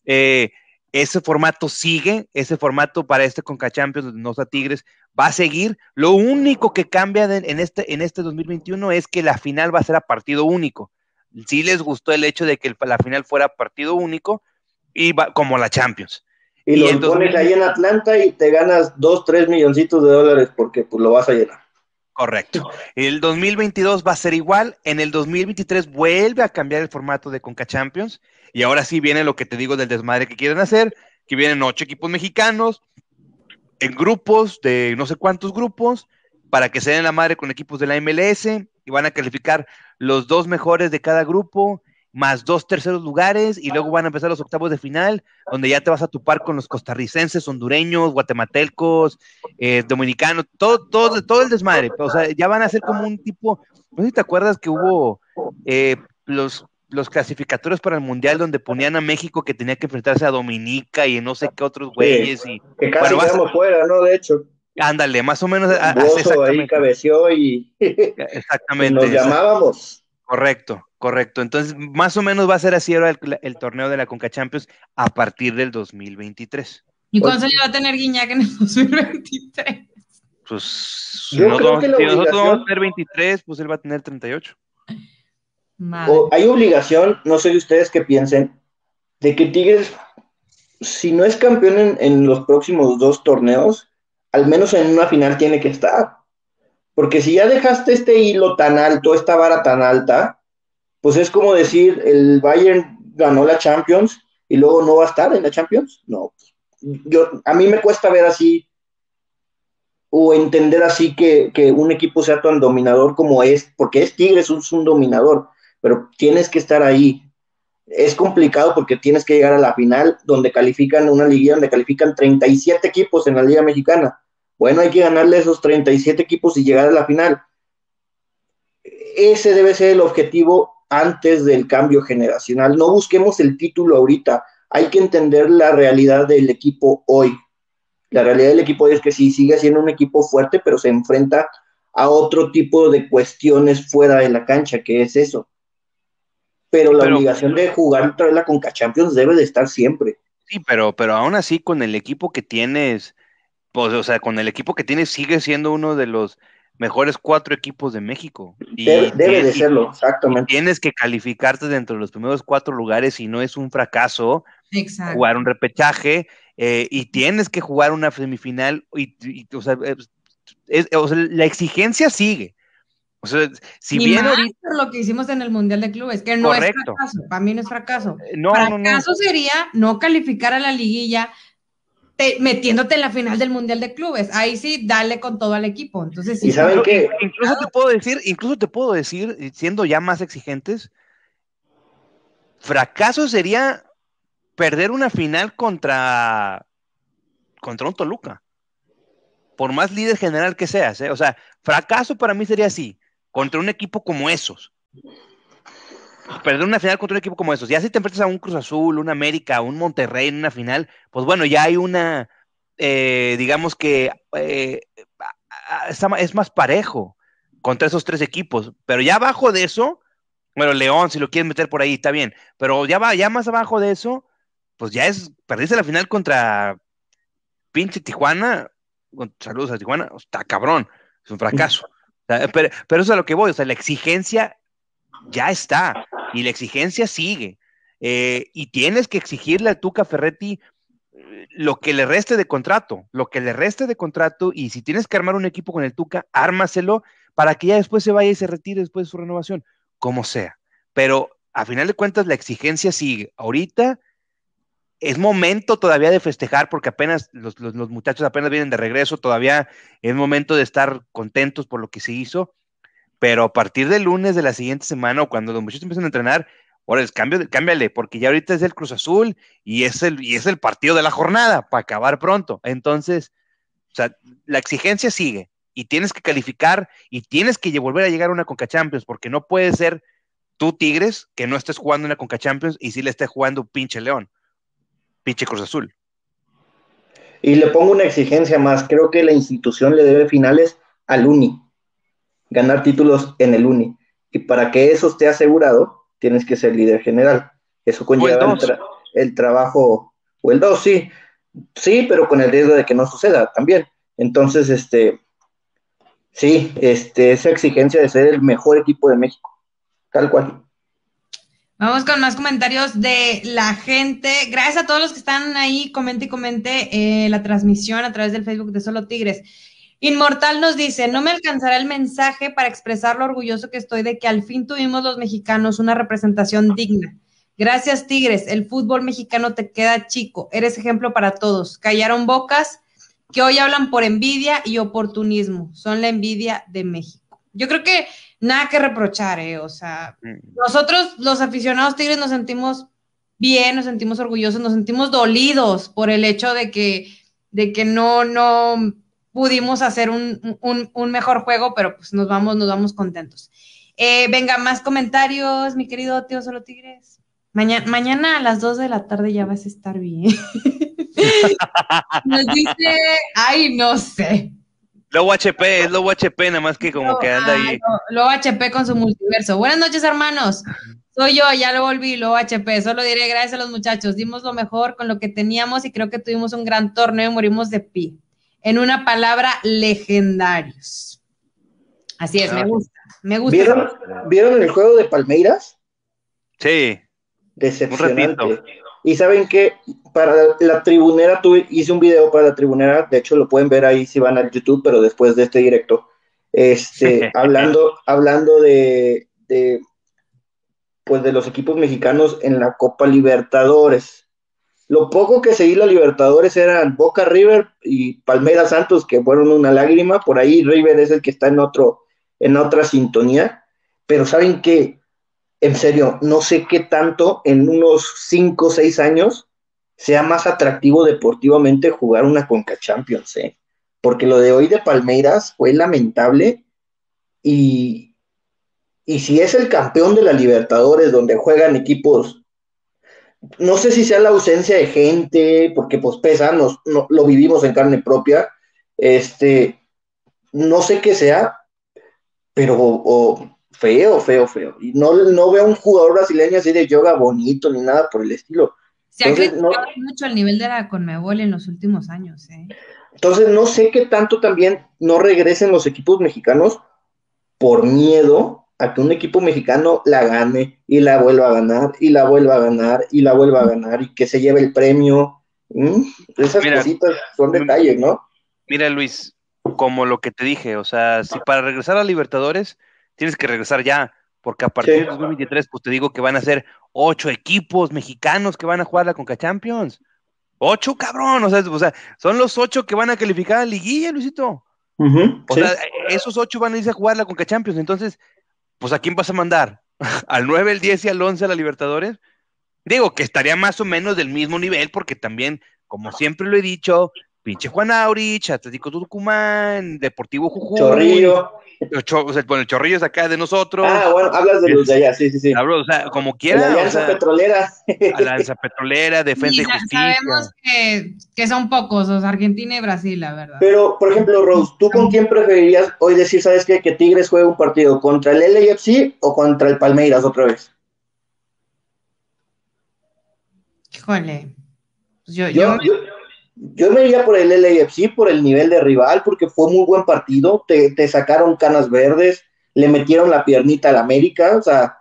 Eh, ese formato sigue, ese formato para este Conca Champions de Nosa Tigres va a seguir. Lo único que cambia en, este, en este 2021 es que la final va a ser a partido único. Sí les gustó el hecho de que la final fuera partido único y va, como la Champions. Y, lo pones ahí en Atlanta y te ganas dos, tres milloncitos de dólares porque pues lo vas a llenar. Correcto. El 2022 va a ser igual. En el 2023 vuelve a cambiar el formato de Conca Champions. Y ahora sí viene lo que te digo del desmadre que quieren hacer, que vienen ocho equipos mexicanos en grupos de no sé cuántos grupos para que se den la madre con equipos de la MLS y van a calificar los dos mejores de cada grupo más dos terceros lugares y luego van a empezar los octavos de final, donde ya te vas a topar con los costarricenses, hondureños, guatemaltecos, eh, dominicanos, todo, todo, todo el desmadre. O sea, ya van a ser como un tipo, no sé si te acuerdas que hubo eh, los, los clasificatorios para el Mundial donde ponían a México que tenía que enfrentarse a Dominica y no sé qué otros güeyes. y, que casi quedamos fuera, ¿no? De hecho. Ándale, más o menos. Bozo ahí cabeció y, exactamente, nos llamábamos. Correcto. Correcto, entonces más o menos va a ser así ahora el, torneo de la Conca Champions a partir del 2023. ¿Y cuándo se le va a tener Guiñac en el 2023? Pues Yo no, creo que la nosotros vamos a tener 23, pues él va a tener 38. hay obligación, no sé ustedes qué piensen, de que Tigres, si no es campeón en, en los próximos dos torneos, al menos en una final tiene que estar. Porque si ya dejaste este hilo tan alto, esta vara tan alta, pues es como decir, el Bayern ganó la Champions y luego no va a estar en la Champions. No, yo, a mí me cuesta ver así o entender así que, un equipo sea tan dominador como es, porque es Tigres, es un dominador, pero tienes que estar ahí. Es complicado porque tienes que llegar a la final donde califican una liga donde califican 37 equipos en la Liga Mexicana. Bueno, hay que ganarle esos 37 equipos y llegar a la final. Ese debe ser el objetivo antes del cambio generacional. No busquemos el título ahorita, hay que entender la realidad del equipo hoy. La realidad del equipo hoy es que sí, sigue siendo un equipo fuerte, pero se enfrenta a otro tipo de cuestiones fuera de la cancha, que es eso. Pero la obligación de jugar otra vez la Conca Champions debe de estar siempre. Sí, pero, pero aún así con el equipo que tienes, pues, o sea, con el equipo que tienes sigue siendo uno de los mejores cuatro equipos de México. Y debe, de serlo, exactamente. Tienes que calificarte dentro de los primeros cuatro lugares y no es un fracaso jugar un repechaje eh, y tienes que jugar una semifinal y, o, sea, la exigencia sigue. O sea, si bien por lo que hicimos en el Mundial de Clubes, que no es fracaso, para mí no es fracaso. Eh, no, fracaso sería no calificar a la liguilla, metiéndote en la final del Mundial de Clubes. Ahí sí, dale con todo al equipo. Entonces, sí, ¿Y saben qué? Incluso te puedo decir, incluso te puedo decir, siendo ya más exigentes, fracaso sería perder una final contra, contra un Toluca. Por más líder general que seas, ¿eh? O sea, fracaso para mí sería así, contra un equipo como esos perder una final contra un equipo como esos, ya si te enfrentas a un Cruz Azul, un América, un Monterrey en una final, pues bueno, ya hay una, eh, digamos que eh, es más parejo contra esos tres equipos, pero ya abajo de eso, bueno, León, si lo quieres meter por ahí, está bien, pero ya va, ya más abajo de eso, pues ya es, perdiste la final contra pinche Tijuana, saludos a Tijuana, está cabrón, es un fracaso. pero, pero, eso es a lo que voy, o sea, la exigencia ya está y la exigencia sigue. Eh, y tienes que exigirle a Tuca Ferretti eh, lo que le reste de contrato, lo que le reste de contrato, y si tienes que armar un equipo con el Tuca, ármaselo para que ya después se vaya y se retire después de su renovación, como sea. Pero a final de cuentas la exigencia sigue. Ahorita es momento todavía de festejar porque apenas los, los muchachos apenas vienen de regreso, todavía es momento de estar contentos por lo que se hizo pero a partir del lunes de la siguiente semana cuando los muchachos empiezan a entrenar, ahora es cambio, cámbiale, porque ya ahorita es el Cruz Azul y es el, y es el partido de la jornada para acabar pronto. Entonces, o sea, la exigencia sigue y tienes que calificar y tienes que volver a llegar a una Conca Champions, porque no puede ser tú, Tigres, que no estés jugando una Conca Champions y sí le estés jugando pinche León, pinche Cruz Azul. Y le pongo una exigencia más, creo que la institución le debe finales al Uni ganar títulos en el Uni. Y para que eso esté asegurado, tienes que ser líder general. Eso conlleva el, trabajo, o el 2, sí, sí, pero con el riesgo de que no suceda también. Entonces, este, sí, este, esa exigencia de ser el mejor equipo de México, tal cual. Vamos con más comentarios de la gente. Gracias a todos los que están ahí, comente y comente eh, la transmisión a través del Facebook de Solo Tigres. Inmortal nos dice, no me alcanzará el mensaje para expresar lo orgulloso que estoy de que al fin tuvimos los mexicanos una representación digna. Gracias, Tigres. El fútbol mexicano te queda chico. Eres ejemplo para todos. Callaron bocas que hoy hablan por envidia y oportunismo. Son la envidia de México. Yo creo que nada que reprochar, ¿eh? O sea, mm. nosotros los aficionados Tigres nos sentimos bien, nos sentimos orgullosos, nos sentimos dolidos por el hecho de que, de que no, no, pudimos hacer un, mejor juego, pero pues nos vamos, nos vamos contentos. Eh, venga, más comentarios, mi querido tío Solo Tigres. Mañana, mañana a las 2 de la tarde ya vas a estar bien. Nos dice, ay, no sé. Lobo HP, es Lobo HP, nada más que como que anda ahí. Lobo HP con su multiverso. Buenas noches, hermanos. Soy yo, ya lo volví, Lobo HP. Solo diré gracias a los muchachos. Dimos lo mejor con lo que teníamos y creo que tuvimos un gran torneo y morimos de pi. En una palabra, legendarios. Así es, me ah. gusta. Me gusta. ¿Vieron, ¿Vieron el juego de Palmeiras? Sí. Decepcionante. Y saben que para la tribunera, tuve, hice un video para la tribunera, de hecho lo pueden ver ahí si van al YouTube, pero después de este directo, este, hablando, hablando de, de, pues de los equipos mexicanos en la Copa Libertadores. Lo poco que seguí la Libertadores eran Boca River y Palmeiras Santos, que fueron una lágrima. Por ahí River es el que está en otro, en otra sintonía. Pero saben que en serio, no sé qué tanto en unos 5 o 6 años sea más atractivo deportivamente jugar una Conca Champions, ¿eh? Porque lo de hoy de Palmeiras fue lamentable y, y si es el campeón de la Libertadores donde juegan equipos, no sé si sea la ausencia de gente, porque pues pesa, nos, lo vivimos en carne propia, este, no sé qué sea, pero feo, feo, feo. Y no, no veo un jugador brasileño así de yoga bonito ni nada por el estilo. Se ha crecido mucho el nivel de la Conmebol en los últimos años. ¿eh? Entonces, no sé qué tanto también no regresen los equipos mexicanos por miedo a que un equipo mexicano la gane y la vuelva a ganar y la vuelva a ganar y la vuelva a ganar y que se lleve el premio. ¿Mm? Esas cositas son detalles, ¿no? Mira, Luis, como lo que te dije, o sea, si para regresar a Libertadores tienes que regresar ya, porque a partir de 2023, pues te digo que van a ser ocho equipos mexicanos que van a jugar la Conca Champions. Ocho, cabrón, o sea, son los ocho que van a calificar a liguilla, Luisito. o sea, esos ocho van a irse a jugar la Conca Champions, entonces, pues ¿a quién vas a mandar? ¿Al 9, el 10 y al 11 a la Libertadores? Digo que estaría más o menos del mismo nivel, porque también, como siempre lo he dicho, pinche Juan Aurich, Atlético Tucumán, Deportivo Jujuy. Chorrillo. o sea, bueno, el chorrillo es acá de nosotros. Ah, bueno, hablas de los de allá, sí, sí, sí. o sea, como quiera. La Alianza Petrolera. Alianza Petrolera, Defensa y, Justicia. Sabemos que, que, son pocos, los Argentina y Brasil, la verdad. Pero, por ejemplo, Rose, ¿tú con quién preferirías hoy decir, sabes qué, que Tigres juegue un partido? ¿Contra el LAFC o contra el Palmeiras otra vez? Híjole. Pues yo, yo, yo yo me iría por el LAFC, por el nivel de rival, porque fue muy buen partido. Te, sacaron canas verdes, le metieron la piernita al América, o sea,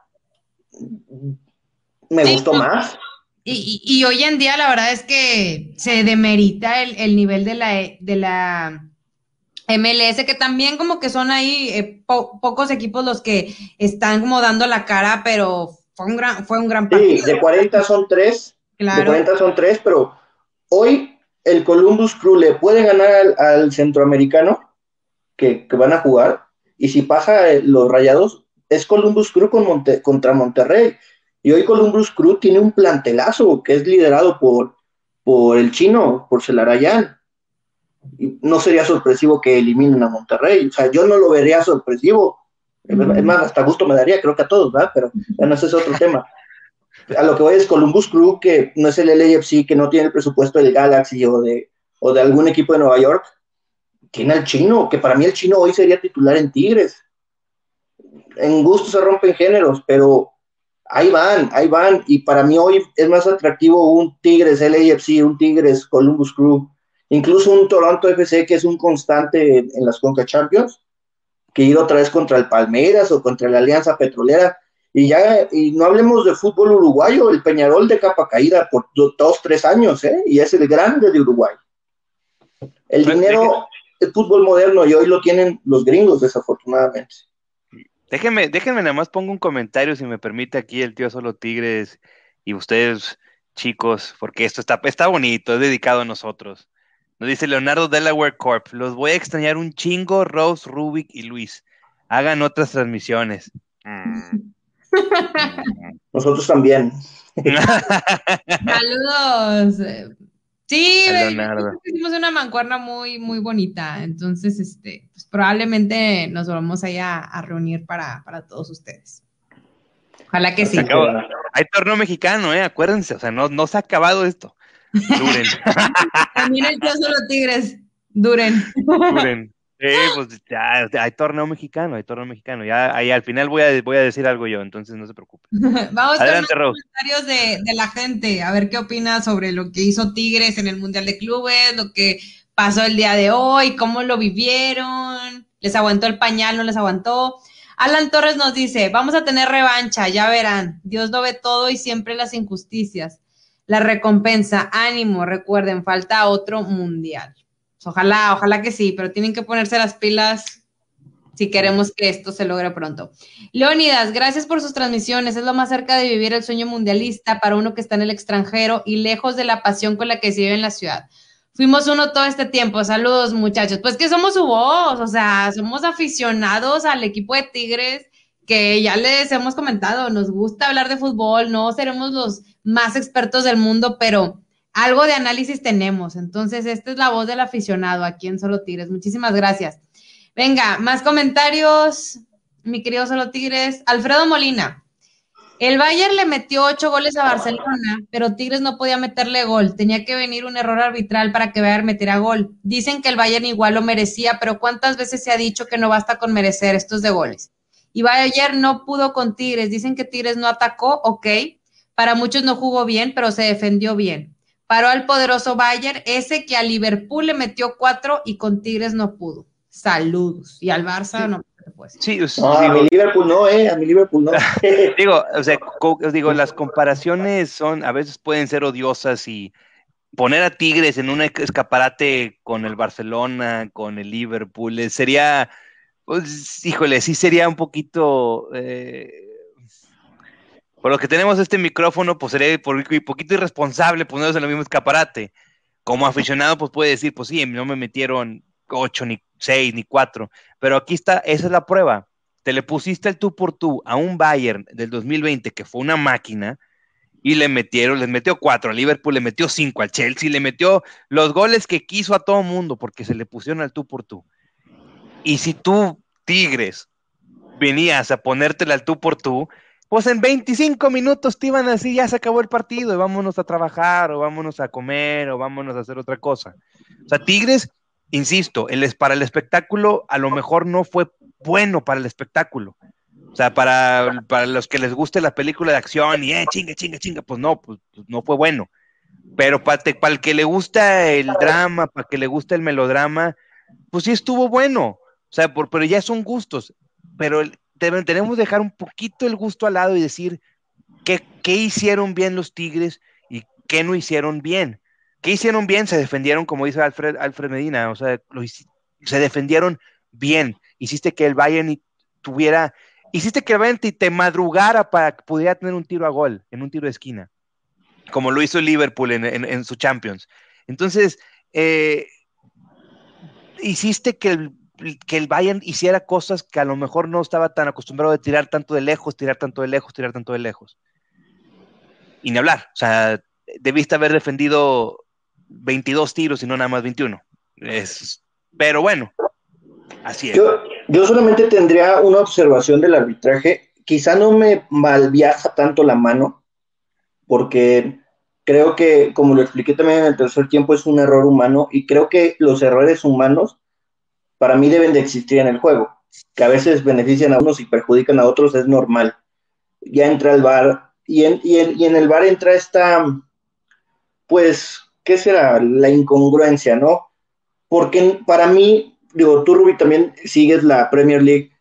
me gustó más. Y, hoy en día la verdad es que se demerita el, nivel de la, de la MLS, que también como que son ahí eh, pocos equipos los que están como dando la cara, pero fue un gran, fue un gran partido. Sí, de 40 son tres, de 40 son tres, pero hoy el Columbus Crew le puede ganar al, centroamericano que, van a jugar, y si pasa eh, los rayados, es Columbus Crew con contra Monterrey. Y hoy Columbus Crew tiene un plantelazo que es liderado por, por el chino, por Celarayán. No sería sorpresivo que eliminen a Monterrey. O sea, yo no lo vería sorpresivo. Es más, hasta gusto me daría, creo que a todos, ¿verdad? Pero ya no ese es otro tema a lo que voy es Columbus Crew, que no es el LAFC, que no tiene el presupuesto del Galaxy o de, o de algún equipo de Nueva York, tiene al chino, que para mí el chino hoy sería titular en Tigres. En gusto se rompen géneros, pero ahí van, ahí van. Y para mí hoy es más atractivo un Tigres LAFC, un Tigres Columbus Crew, incluso un Toronto FC que es un constante en las Conca Champions, que ir otra vez contra el Palmeiras o contra la Alianza Petrolera y ya, y no hablemos de fútbol uruguayo, el Peñarol de capa caída por dos, tres años, ¿eh? Y es el grande de Uruguay. El dinero, el fútbol moderno, y hoy lo tienen los gringos, desafortunadamente. Déjenme, déjenme nada más pongo un comentario, si me permite aquí el tío Solo Tigres y ustedes, chicos, porque esto está, está bonito, es dedicado a nosotros. Nos dice Leonardo Delaware Corp. Los voy a extrañar un chingo, Rose, Rubik y Luis. Hagan otras transmisiones. Mm. Nosotros también. Saludos. Sí, hicimos una mancuerna muy, muy bonita. Entonces, este, pues probablemente nos vamos a, a reunir para, todos ustedes. Ojalá que sí. Hay torneo mexicano, ¿eh? Acuérdense, o sea, no, no se ha acabado esto. Duren. También el caso de los tigres. Duren. Duren. Sí, pues ya, hay torneo mexicano, hay torneo mexicano. Ya ahí al final voy a, voy a decir algo yo, entonces no se preocupe. Vamos Adelante, a ver los comentarios de, de, la gente, a ver qué opina sobre lo que hizo Tigres en el Mundial de Clubes, lo que pasó el día de hoy, cómo lo vivieron, les aguantó el pañal, no les aguantó. Alan Torres nos dice, vamos a tener revancha, ya verán, Dios lo ve todo y siempre las injusticias. La recompensa, ánimo, recuerden, falta otro mundial. Ojalá, ojalá que sí, pero tienen que ponerse las pilas si queremos que esto se logre pronto. Leonidas, gracias por sus transmisiones. Es lo más cerca de vivir el sueño mundialista para uno que está en el extranjero y lejos de la pasión con la que se vive en la ciudad. Fuimos uno todo este tiempo. Saludos, muchachos. Pues que somos su voz, o sea, somos aficionados al equipo de Tigres que ya les hemos comentado, nos gusta hablar de fútbol, no seremos los más expertos del mundo, pero algo de análisis tenemos. Entonces, esta es la voz del aficionado aquí en Solo Tigres. Muchísimas gracias. Venga, más comentarios, mi querido Solo Tigres. Alfredo Molina. El Bayern le metió ocho goles a Barcelona, pero Tigres no podía meterle gol. Tenía que venir un error arbitral para que Bayern metiera gol. Dicen que el Bayern igual lo merecía, pero ¿cuántas veces se ha dicho que no basta con merecer estos de goles? Y Bayern no pudo con Tigres. Dicen que Tigres no atacó, ok. Para muchos no jugó bien, pero se defendió bien. Paró al poderoso Bayern, ese que a Liverpool le metió cuatro y con Tigres no pudo. Saludos. Y al Barça no Sí, a mi Liverpool no, eh, a mi Liverpool no. digo, o sea, digo, las comparaciones son, a veces pueden ser odiosas y poner a Tigres en un escaparate con el Barcelona, con el Liverpool, eh, sería, pues, híjole, sí sería un poquito, eh, por lo que tenemos este micrófono, pues sería por, poquito irresponsable ponerlos en el mismo escaparate. Como aficionado, pues puede decir, pues sí, no me metieron ocho, ni seis, ni cuatro. Pero aquí está, esa es la prueba. Te le pusiste el tú por tú a un Bayern del 2020 que fue una máquina y le metieron, les metió cuatro, a Liverpool le metió cinco, al Chelsea le metió los goles que quiso a todo mundo porque se le pusieron al tú por tú. Y si tú, Tigres, venías a ponértela al tú por tú, pues en 25 minutos te iban a decir, ya se acabó el partido y vámonos a trabajar o vámonos a comer o vámonos a hacer otra cosa. O sea, Tigres insisto, el, para el espectáculo a lo mejor no fue bueno para el espectáculo. O sea, para, para los que les guste la película de acción y, eh, chinga, chinga, chinga, pues no, pues, pues no fue bueno. Pero para, el que le gusta el drama, para el que le gusta el melodrama, pues sí estuvo bueno. O sea, por, pero ya son gustos. Pero tenemos que dejar un poquito el gusto al lado y decir qué, hicieron bien los Tigres y qué no hicieron bien. ¿Qué hicieron bien? Se defendieron, como dice Alfred, Medina, o sea, se defendieron bien. Hiciste que el Bayern tuviera, hiciste que el Bayern te, madrugara para que pudiera tener un tiro a gol, en un tiro de esquina, como lo hizo Liverpool en, su Champions. Entonces, eh, hiciste que el, que el Bayern hiciera cosas que a lo mejor no estaba tan acostumbrado de tirar tanto de lejos, tirar tanto de lejos, tirar tanto de lejos. Y ni hablar, o sea, debiste haber defendido 22 tiros y no nada más 21. Es, pero bueno, así es. Yo, solamente tendría una observación del arbitraje. Quizá no me malviaja tanto la mano, porque creo que, como lo expliqué también en el tercer tiempo, es un error humano y creo que los errores humanos para mí deben de existir en el juego. Que a veces benefician a unos y perjudican a otros es normal. Ya entra el VAR y en, y en, el VAR entra esta, pues, ¿qué será? La incongruencia, ¿no? Porque para mí, digo, tú, Ruby, también sigues la Premier League.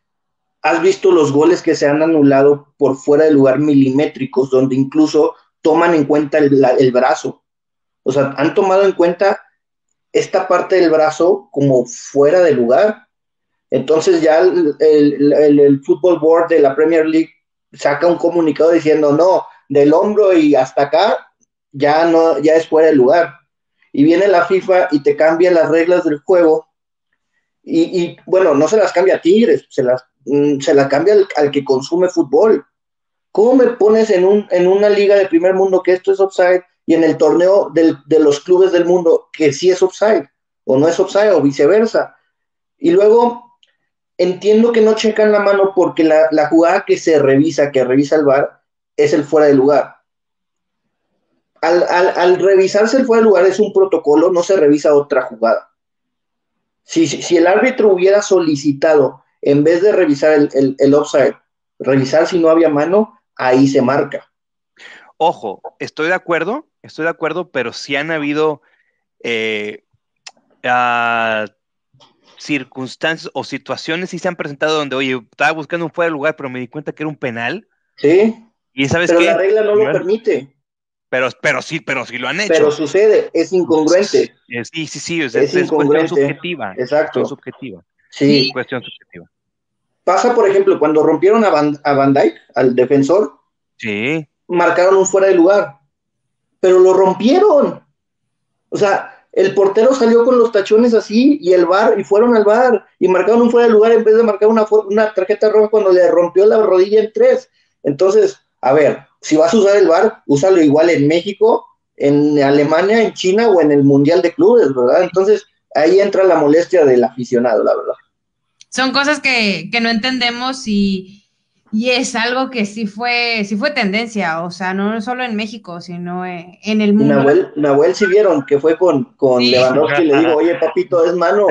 ¿Has visto los goles que se han anulado por fuera de lugar milimétricos, donde incluso toman en cuenta el, brazo? O sea, han tomado en cuenta esta parte del brazo como fuera de lugar. Entonces ya el, el, Football Board de la Premier League saca un comunicado diciendo, no, del hombro y hasta acá ya no, ya es fuera de lugar. Y viene la FIFA y te cambia las reglas del juego. Y, bueno, no se las cambia a Tigres, se las, mm, se la cambia al, que consume fútbol. ¿Cómo me pones en, un, en una liga de primer mundo que esto es offside y en el torneo de los clubes del mundo que sí es offside o no es offside o viceversa? Y luego entiendo que no checan la mano porque la, jugada que se revisa, que revisa el VAR, es el fuera de lugar al, revisarse el fuera de lugar es un protocolo, no se revisa otra jugada. Si, si, el árbitro hubiera solicitado, en vez de revisar el, el offside, revisar si no había mano, ahí se marca. Ojo, estoy de acuerdo, estoy de acuerdo, pero sí han habido eh, uh, circunstancias o situaciones sí se han presentado donde, oye, estaba buscando un fuera de lugar, pero me di cuenta que era un penal. Sí. Y sabes pero qué? la regla no lo permite. Pero, pero sí, pero sí lo han hecho. Pero sucede, es incongruente. Sí, sí, sí, o sea, Es es, cuestión subjetiva. Exacto. Cuestión subjetiva. Sí. Cuestión subjetiva. Pasa, por ejemplo, cuando rompieron a Van, a Van Dyke, al defensor, Sí. marcaron un fuera de lugar. Pero lo rompieron. O sea, el portero salió con los tachones así y el bar y fueron al bar y marcaron un fuera de lugar en vez de marcar una, una tarjeta roja cuando le rompió la rodilla en tres. Entonces, a ver, si vas a usar el bar, úsalo igual en México, en Alemania, en China o en el Mundial de Clubes, ¿verdad? Entonces, ahí entra la molestia del aficionado, la verdad. Son cosas que, que no entendemos y, y es algo que sí fue, sí fue tendencia, o sea, no solo en México, sino en, en el mundo. Nahuel, Nahuel sí vieron que fue con, con Sí. Lewandowski y le digo, oye, papito, es mano.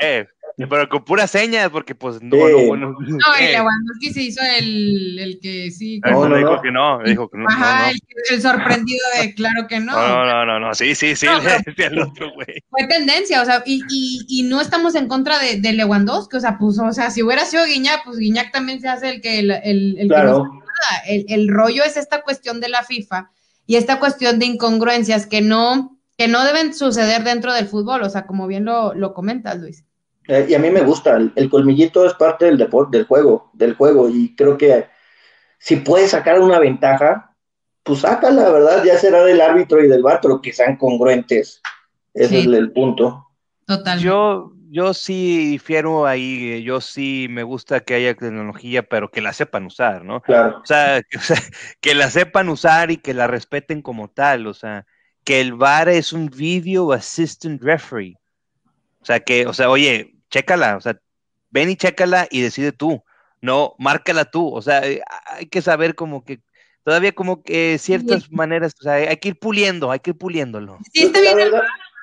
Eh, pero con puras señas, porque pues no, Sí. no, no, No, y eh, Lewandowski se hizo el, el que sí. No, no, dijo que no, dijo que no, Ajá, no, El, el sorprendido de claro que no. no, no, no, no, no, sí, sí, sí, No, pero- decía el otro, güey. Fue tendencia, o sea, y, y, y no estamos en contra de, de Lewandowski, o sea, pues, o sea, si hubiera sido Guiñac, pues Guiñac también se hace el que, el, el, el que no Claro. nada. El, el rollo es esta cuestión de la FIFA y esta cuestión de incongruencias que no, que no deben suceder dentro del fútbol, o sea, como bien lo, lo comentas, Luis. Eh, y a mí me gusta, el, el colmillito es parte del deporte, del juego, del juego, y creo que si puedes sacar una ventaja, pues sácala, ¿verdad? Ya será del árbitro y del bar, pero que sean congruentes. Ese Sí. es el, el punto. Totalmente. Yo, yo sí difiero ahí, eh, yo sí me gusta que haya tecnología, pero que la sepan usar, ¿no? Claro. O sea, que, o sea, que la sepan usar y que la respeten como tal, o sea, que el VAR es un video assistant referee. O sea, que, o sea, oye, chécala, o sea, ven y chécala y decide tú, no, márcala tú, o sea, eh, hay que saber como que todavía como que ciertas maneras, o sea, hay que ir puliendo, hay que ir puliéndolo. Sí, está bien no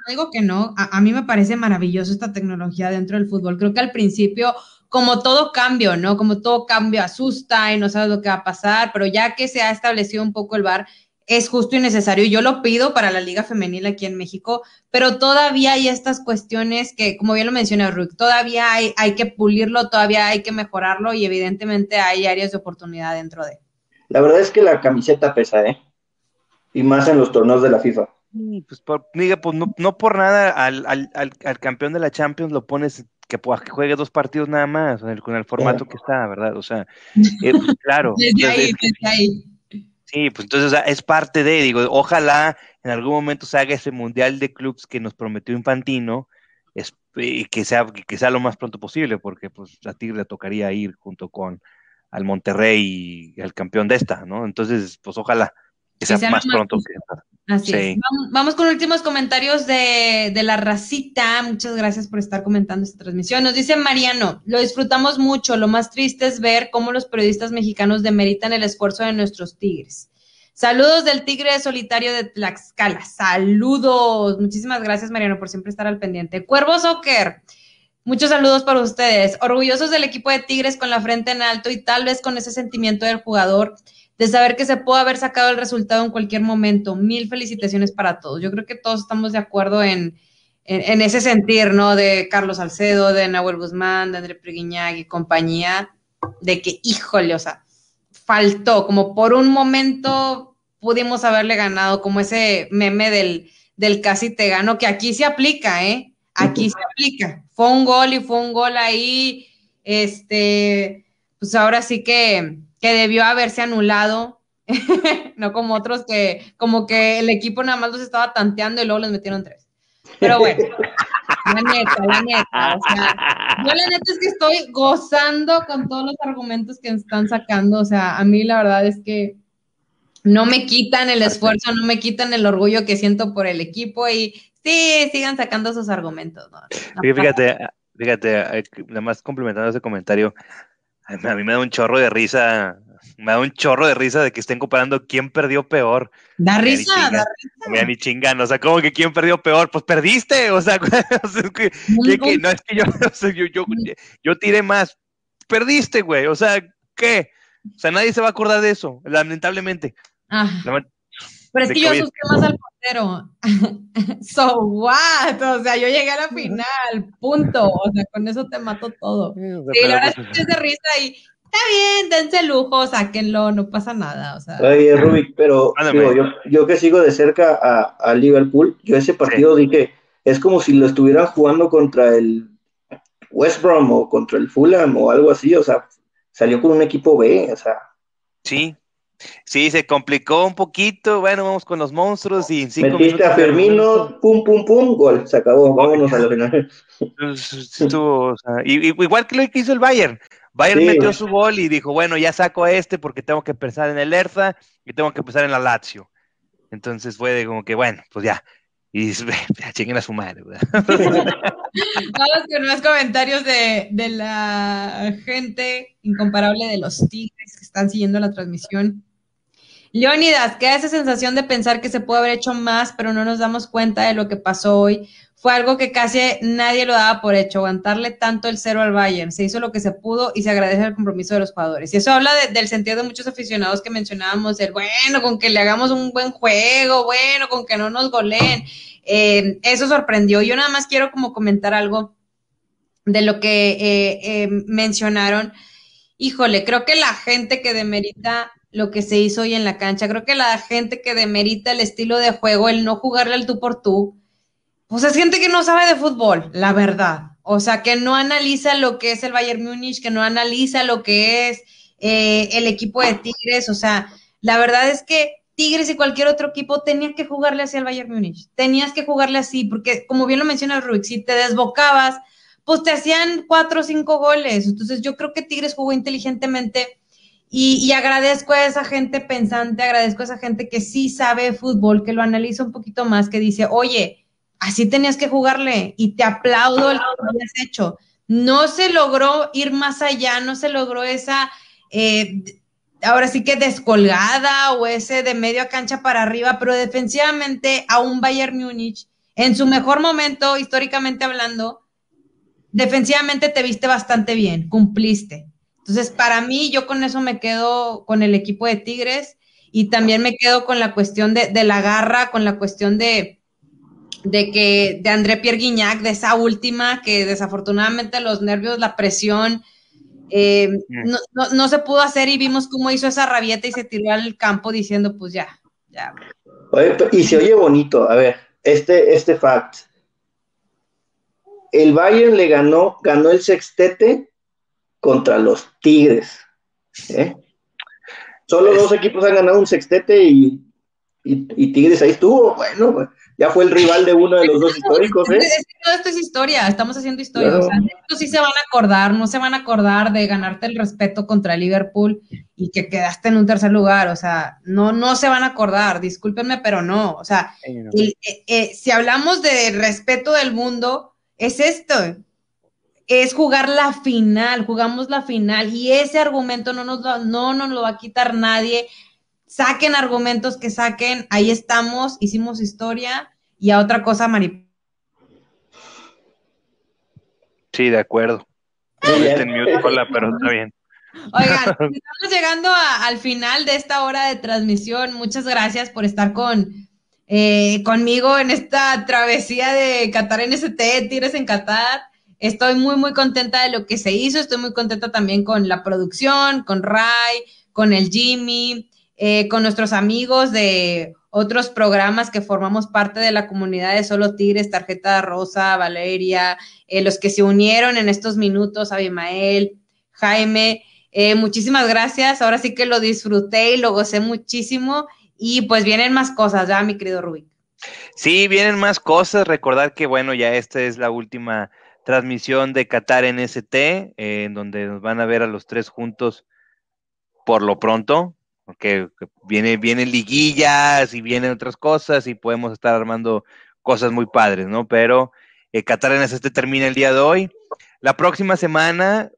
digo que no, a, a mí me parece maravilloso esta tecnología dentro del fútbol. Creo que al principio, como todo cambio, ¿no? Como todo cambio asusta y no sabes lo que va a pasar, pero ya que se ha establecido un poco el VAR, es justo y necesario. Yo lo pido para la Liga Femenil aquí en México, pero todavía hay estas cuestiones que, como bien lo mencioné, Ruth, todavía hay, hay que pulirlo, todavía hay que mejorarlo y evidentemente hay áreas de oportunidad dentro de. la verdad es que la camiseta pesa, ¿eh? Y más en los torneos de la FIFA. Pues, por, diga, pues no, no por nada al, al, al, al campeón de la Champions lo pones que, pues, que juegue dos partidos nada más, con el, con el formato que está, ¿verdad? O sea, eh, pues, claro. Desde ahí, desde ahí. Sí, pues entonces es parte de, digo, ojalá en algún momento se haga ese mundial de clubs que nos prometió Infantino, es, y que sea, que sea lo más pronto posible, porque pues a Tigre le tocaría ir junto con al Monterrey y al campeón de esta, ¿no? Entonces, pues ojalá que sea, sea más pronto. Que, Así Sí. es. Vamos, vamos con últimos comentarios de, de la racita. Muchas gracias por estar comentando esta transmisión. Nos dice Mariano, lo disfrutamos mucho. Lo más triste es ver cómo los periodistas mexicanos demeritan el esfuerzo de nuestros tigres. Saludos del tigre solitario de Tlaxcala. Saludos. Muchísimas gracias, Mariano, por siempre estar al pendiente. Cuervo Soccer. Muchos saludos para ustedes. Orgullosos del equipo de Tigres con la frente en alto y tal vez con ese sentimiento del jugador de saber que se pudo haber sacado el resultado en cualquier momento. Mil felicitaciones para todos. Yo creo que todos estamos de acuerdo en, en, ese sentir, ¿no? De Carlos Salcedo, de Nahuel Guzmán, de André Priguiñag y compañía, de que, híjole, o sea, faltó, como por un momento pudimos haberle ganado, como ese meme del, del casi te gano, que aquí se aplica, ¿eh? Aquí se aplica. Fue un gol y fue un gol ahí, este, pues ahora sí que que debió haberse anulado, no como otros que, como que el equipo nada más los estaba tanteando y luego les metieron tres. Pero bueno, la neta, la neta, o sea, yo la neta es que estoy gozando con todos los argumentos que están sacando, o sea, a mí la verdad es que no me quitan el esfuerzo, no me quitan el orgullo que siento por el equipo y sí, sigan sacando sus argumentos. ¿no? Fíjate, fíjate, eh, nada más complementando ese comentario, a mí me da un chorro de risa me da un chorro de risa de que estén comparando quién perdió peor. Da risa, da risa. Mira, ni chingan, o sea, ¿cómo que quién perdió peor? Pues perdiste, o sea, es que, que, no es que yo, o sea, yo, yo, yo tiré más, perdiste, güey, o sea, ¿qué? O sea, nadie se va a acordar de eso, lamentablemente. Ah. Pero es que yo asusté más al portero. so what? O sea, yo llegué a la final, punto. O sea, con eso te mato todo. Sí, la verdad es que es de risa y está bien, dense lujo, sáquenlo, no pasa nada. O sea. Oye, Rubik, pero digo, yo, yo, que sigo de cerca a, a Liverpool, yo ese partido dije, es como si lo estuvieran jugando contra el West Brom o contra el Fulham o algo así, o sea, salió con un equipo B, o sea. Sí, Sí, se complicó un poquito. Bueno, vamos con los monstruos y en cinco Metiste a Fermino, pum, pum, pum, gol, se acabó. Vámonos a la final. igual que lo que hizo el Bayern. Bayern metió su gol y dijo, bueno, ya saco a este porque tengo que pensar en el Erza y tengo que pensar en la Lazio. Entonces fue de como que, bueno, pues ya. Y ya chinguen a su madre. Vamos con más comentarios de, de la gente incomparable de los Tigres que están siguiendo la transmisión. Leonidas, queda esa sensación de pensar que se puede haber hecho más, pero no nos damos cuenta de lo que pasó hoy. Fue algo que casi nadie lo daba por hecho, aguantarle tanto el cero al Bayern. Se hizo lo que se pudo y se agradece el compromiso de los jugadores. Y eso habla del sentido de muchos aficionados que mencionábamos, el bueno, con que le hagamos un buen juego, bueno, con que no nos goleen. Eh, eso sorprendió. Yo nada más quiero como comentar algo de lo que eh, eh, mencionaron. Híjole, creo que la gente que demerita lo que se hizo hoy en la cancha. Creo que la gente que demerita el estilo de juego, el no jugarle al tú por tú, pues es gente que no sabe de fútbol, la verdad. O sea, que no analiza lo que es el Bayern Múnich, que no analiza lo que es eh, el equipo de Tigres. O sea, la verdad es que Tigres y cualquier otro equipo tenía que jugarle hacia el Bayern Múnich. Tenías que jugarle así, porque como bien lo menciona Rubik, si te desbocabas, pues te hacían cuatro o cinco goles. Entonces yo creo que Tigres jugó inteligentemente y, agradezco a esa gente pensante, agradezco a esa gente que sí sabe fútbol, que lo analiza un poquito más, que dice, oye, así tenías que jugarle y te aplaudo lo que habías hecho. No se logró ir más allá, no se logró esa, eh, ahora sí que descolgada o ese de medio cancha para arriba, pero defensivamente a un Bayern Múnich, en su mejor momento, históricamente hablando, defensivamente te viste bastante bien, cumpliste. Entonces, para mí, yo con eso me quedo con el equipo de Tigres y también me quedo con la cuestión de, la garra, con la cuestión de, de que de André Pierre Guignac, de esa última, que desafortunadamente los nervios, la presión, eh, mm. no, se pudo hacer y vimos cómo hizo esa rabieta y se tiró al campo diciendo, pues ya, ya. y se oye bonito, a ver, este, este fact. El Bayern le ganó, ganó el sextete contra los Tigres. ¿eh? Solo dos equipos han ganado un sextete y, Tigres ahí estuvo. Bueno, ya fue el rival de uno de los dos históricos. ¿eh? Todo esto es historia, estamos haciendo historia. O sea, estos sí se van a acordar, no se van a acordar de ganarte el respeto contra Liverpool y que quedaste en un tercer lugar. O sea, no, no se van a acordar, discúlpenme, pero no. O sea, eh, eh, si hablamos de respeto del mundo, es esto es jugar la final, jugamos la final y ese argumento no nos, no nos lo va a quitar nadie. Saquen argumentos que saquen, ahí estamos, hicimos historia y a otra cosa, Mari. Sí, de acuerdo. pero está bien. Oigan, estamos llegando al final de esta hora de transmisión. Muchas gracias por estar con, eh, conmigo en esta travesía de Qatar NST, Tires en Qatar. Estoy muy, muy contenta de lo que se hizo. Estoy muy contenta también con la producción, con Ray, con el Jimmy, eh, con nuestros amigos de otros programas que formamos parte de la comunidad de Solo Tigres, Tarjeta Rosa, Valeria, eh, los que se unieron en estos minutos, Abimael, Jaime. Eh, muchísimas gracias. Ahora sí que lo disfruté y lo gocé muchísimo. Y pues vienen más cosas, ya, mi querido Rubik. Sí, vienen más cosas. Recordar que, bueno, ya esta es la última transmisión de Qatar en ST, eh, en donde nos van a ver a los tres juntos por lo pronto, porque viene, vienen liguillas y vienen otras cosas y podemos estar armando cosas muy padres, ¿no? Pero eh, Qatar en termina el día de hoy. La próxima semana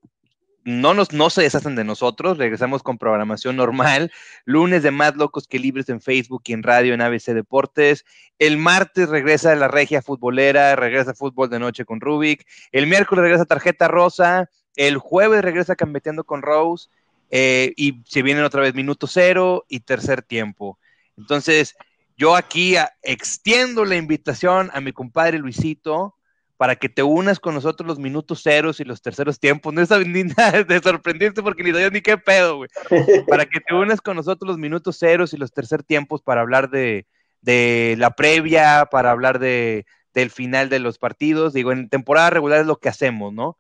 no, nos, no se deshacen de nosotros, regresamos con programación normal. Lunes de Más Locos que Libres en Facebook y en radio en ABC Deportes. El martes regresa la regia futbolera, regresa fútbol de noche con Rubik. El miércoles regresa Tarjeta Rosa. El jueves regresa Cambeteando con Rose. Eh, y se vienen otra vez minuto cero y tercer tiempo. Entonces, yo aquí extiendo la invitación a mi compadre Luisito para que te unas con nosotros los minutos ceros y los terceros tiempos. No es ni nada de sorprendente porque ni sabía ni qué pedo, güey. Para que te unas con nosotros los minutos ceros y los tercer tiempos para hablar de, la previa, para hablar de, del final de los partidos. Digo, en temporada regular es lo que hacemos, ¿no?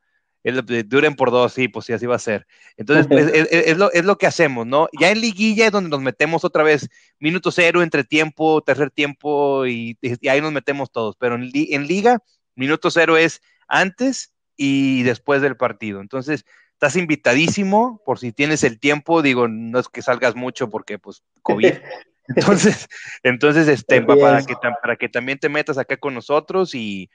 duren por dos, sí, pues sí, así va a ser. Entonces, es, lo, es, lo, que hacemos, ¿no? Ya en liguilla es donde nos metemos otra vez minuto cero, entre tiempo, tercer tiempo, y, ahí nos metemos todos. Pero en, en liga Minuto cero es antes y después del partido. Entonces, estás invitadísimo por si tienes el tiempo. Digo, no es que salgas mucho porque, pues, COVID. Entonces, entonces, este, para que, para que también te metas acá con nosotros y,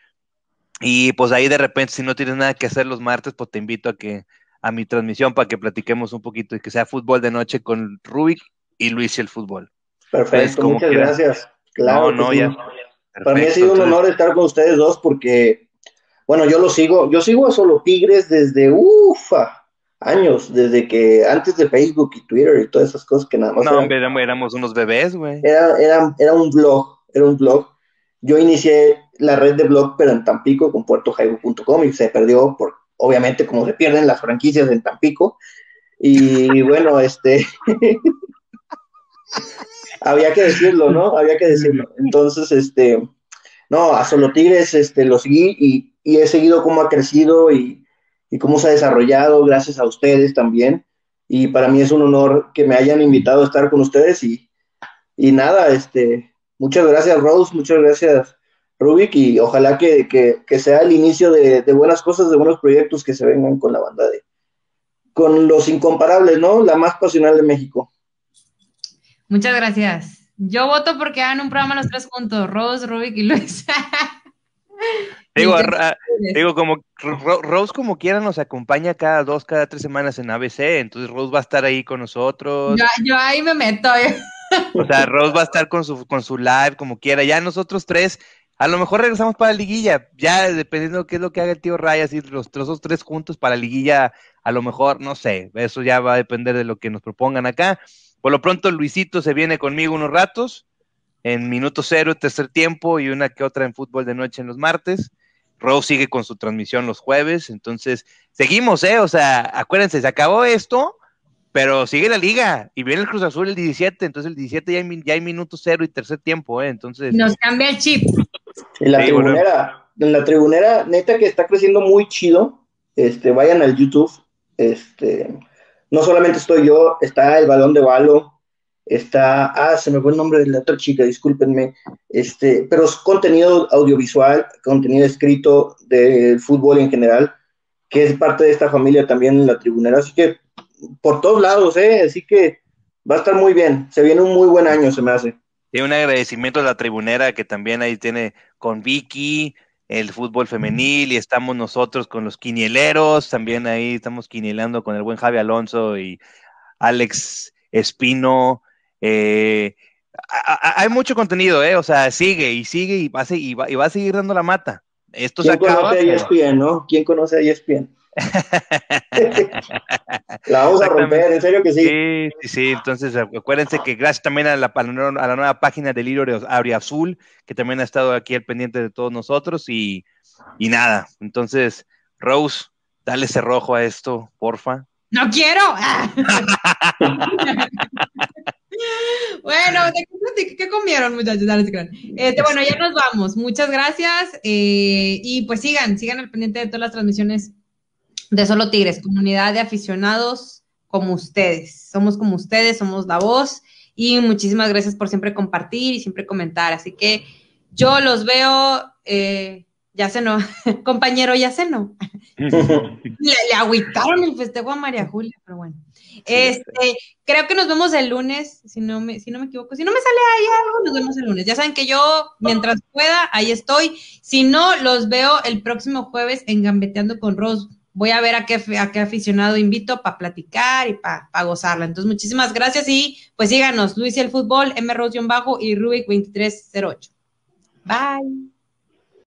y pues ahí de repente, si no tienes nada que hacer los martes, pues te invito a que a mi transmisión para que platiquemos un poquito y que sea fútbol de noche con Rubik y Luis y el fútbol. Perfecto, muchas gracias. Claro, no, no, ya. Para mí ha sido un honor estar con ustedes dos porque, bueno, yo lo sigo, yo sigo a Solo Tigres desde, ufa, años, desde que antes de Facebook y Twitter y todas esas cosas que nada más. No, éramos unos bebés, güey. Era, era, era un blog, era un blog. Yo inicié la red de blog, pero en Tampico, con puertojaibo.com y se perdió por, obviamente, como se pierden las franquicias en Tampico. Y bueno, este. había que decirlo, ¿no? Había que decirlo. Entonces, este, no, a Solo Tigres este, lo seguí y, he seguido cómo ha crecido y, cómo se ha desarrollado gracias a ustedes también. Y para mí es un honor que me hayan invitado a estar con ustedes y, y nada, este, muchas gracias Rose, muchas gracias Rubik y ojalá que, sea el inicio de, de, buenas cosas, de buenos proyectos que se vengan con la banda de, con los incomparables, ¿no? La más pasional de México. Muchas gracias. Yo voto porque hagan un programa los tres juntos, Rose, Rubik y Luis. digo, digo, como Rose como quiera nos acompaña cada dos, cada tres semanas en ABC, entonces Rose va a estar ahí con nosotros. Yo, ahí me meto. O sea, Rose va a estar con su, con su live como quiera. Ya nosotros tres, a lo mejor regresamos para la liguilla, ya dependiendo de qué es lo que haga el tío Rayas y los trozos tres juntos para la liguilla, a lo mejor, no sé, eso ya va a depender de lo que nos propongan acá. Por lo pronto, Luisito se viene conmigo unos ratos, en minuto cero, tercer tiempo, y una que otra en fútbol de noche en los martes. Rose sigue con su transmisión los jueves, entonces seguimos, ¿eh? O sea, acuérdense, se acabó esto, pero sigue la liga y viene el Cruz Azul el 17, entonces el 17 ya hay, ya hay minuto cero y tercer tiempo, ¿eh? Entonces. Nos cambia el chip. En la tribunera, en la tribunera, neta que está creciendo muy chido. Este, vayan al YouTube, este, no solamente estoy yo, está el balón de balo, está, ah, se me fue el nombre de la otra chica, discúlpenme, este, pero es contenido audiovisual, contenido escrito del fútbol en general, que es parte de esta familia también en la tribunera, así que por todos lados, ¿eh? Así que va a estar muy bien, se viene un muy buen año, se me hace. Y un agradecimiento a la tribunera que también ahí tiene con Vicky, el fútbol femenil y estamos nosotros con los quinieleros, también ahí estamos quinielando con el buen Javi Alonso y Alex Espino. Eh, hay mucho contenido, ¿eh? O sea, sigue y sigue y va a, seguir, y va, a seguir dando la mata. Esto ¿Quién conoce a ESPN, no? ¿Quién conoce a ESPN? la vamos a romper, en serio que sí. Sí, sí, sí. Entonces, acuérdense que gracias también a la, a la nueva página del Libro Azul, que también ha estado aquí al pendiente de todos nosotros. Y, y nada, entonces, Rose, dale ese rojo a esto, porfa. No quiero. bueno, ¿qué, comieron, muchachos? Este, bueno, ya nos vamos. Muchas gracias. Eh, y pues sigan, sigan al pendiente de todas las transmisiones de Solo Tigres, comunidad de aficionados como ustedes. Somos como ustedes, somos la voz y muchísimas gracias por siempre compartir y siempre comentar. Así que yo los veo, eh, ya se no, compañero, ya se no. le, le agüitaron el festejo a María Julia, pero bueno. Este, creo que nos vemos el lunes, si no me, si no me equivoco. Si no me sale ahí algo, nos vemos el lunes. Ya saben que yo, mientras pueda, ahí estoy. Si no, los veo el próximo jueves en Gambeteando con Rose voy a ver a qué, a qué aficionado invito para platicar y para gozarla. Entonces, muchísimas gracias y pues síganos, Luis y el Fútbol, M. bajo y Rubik 2308. Bye.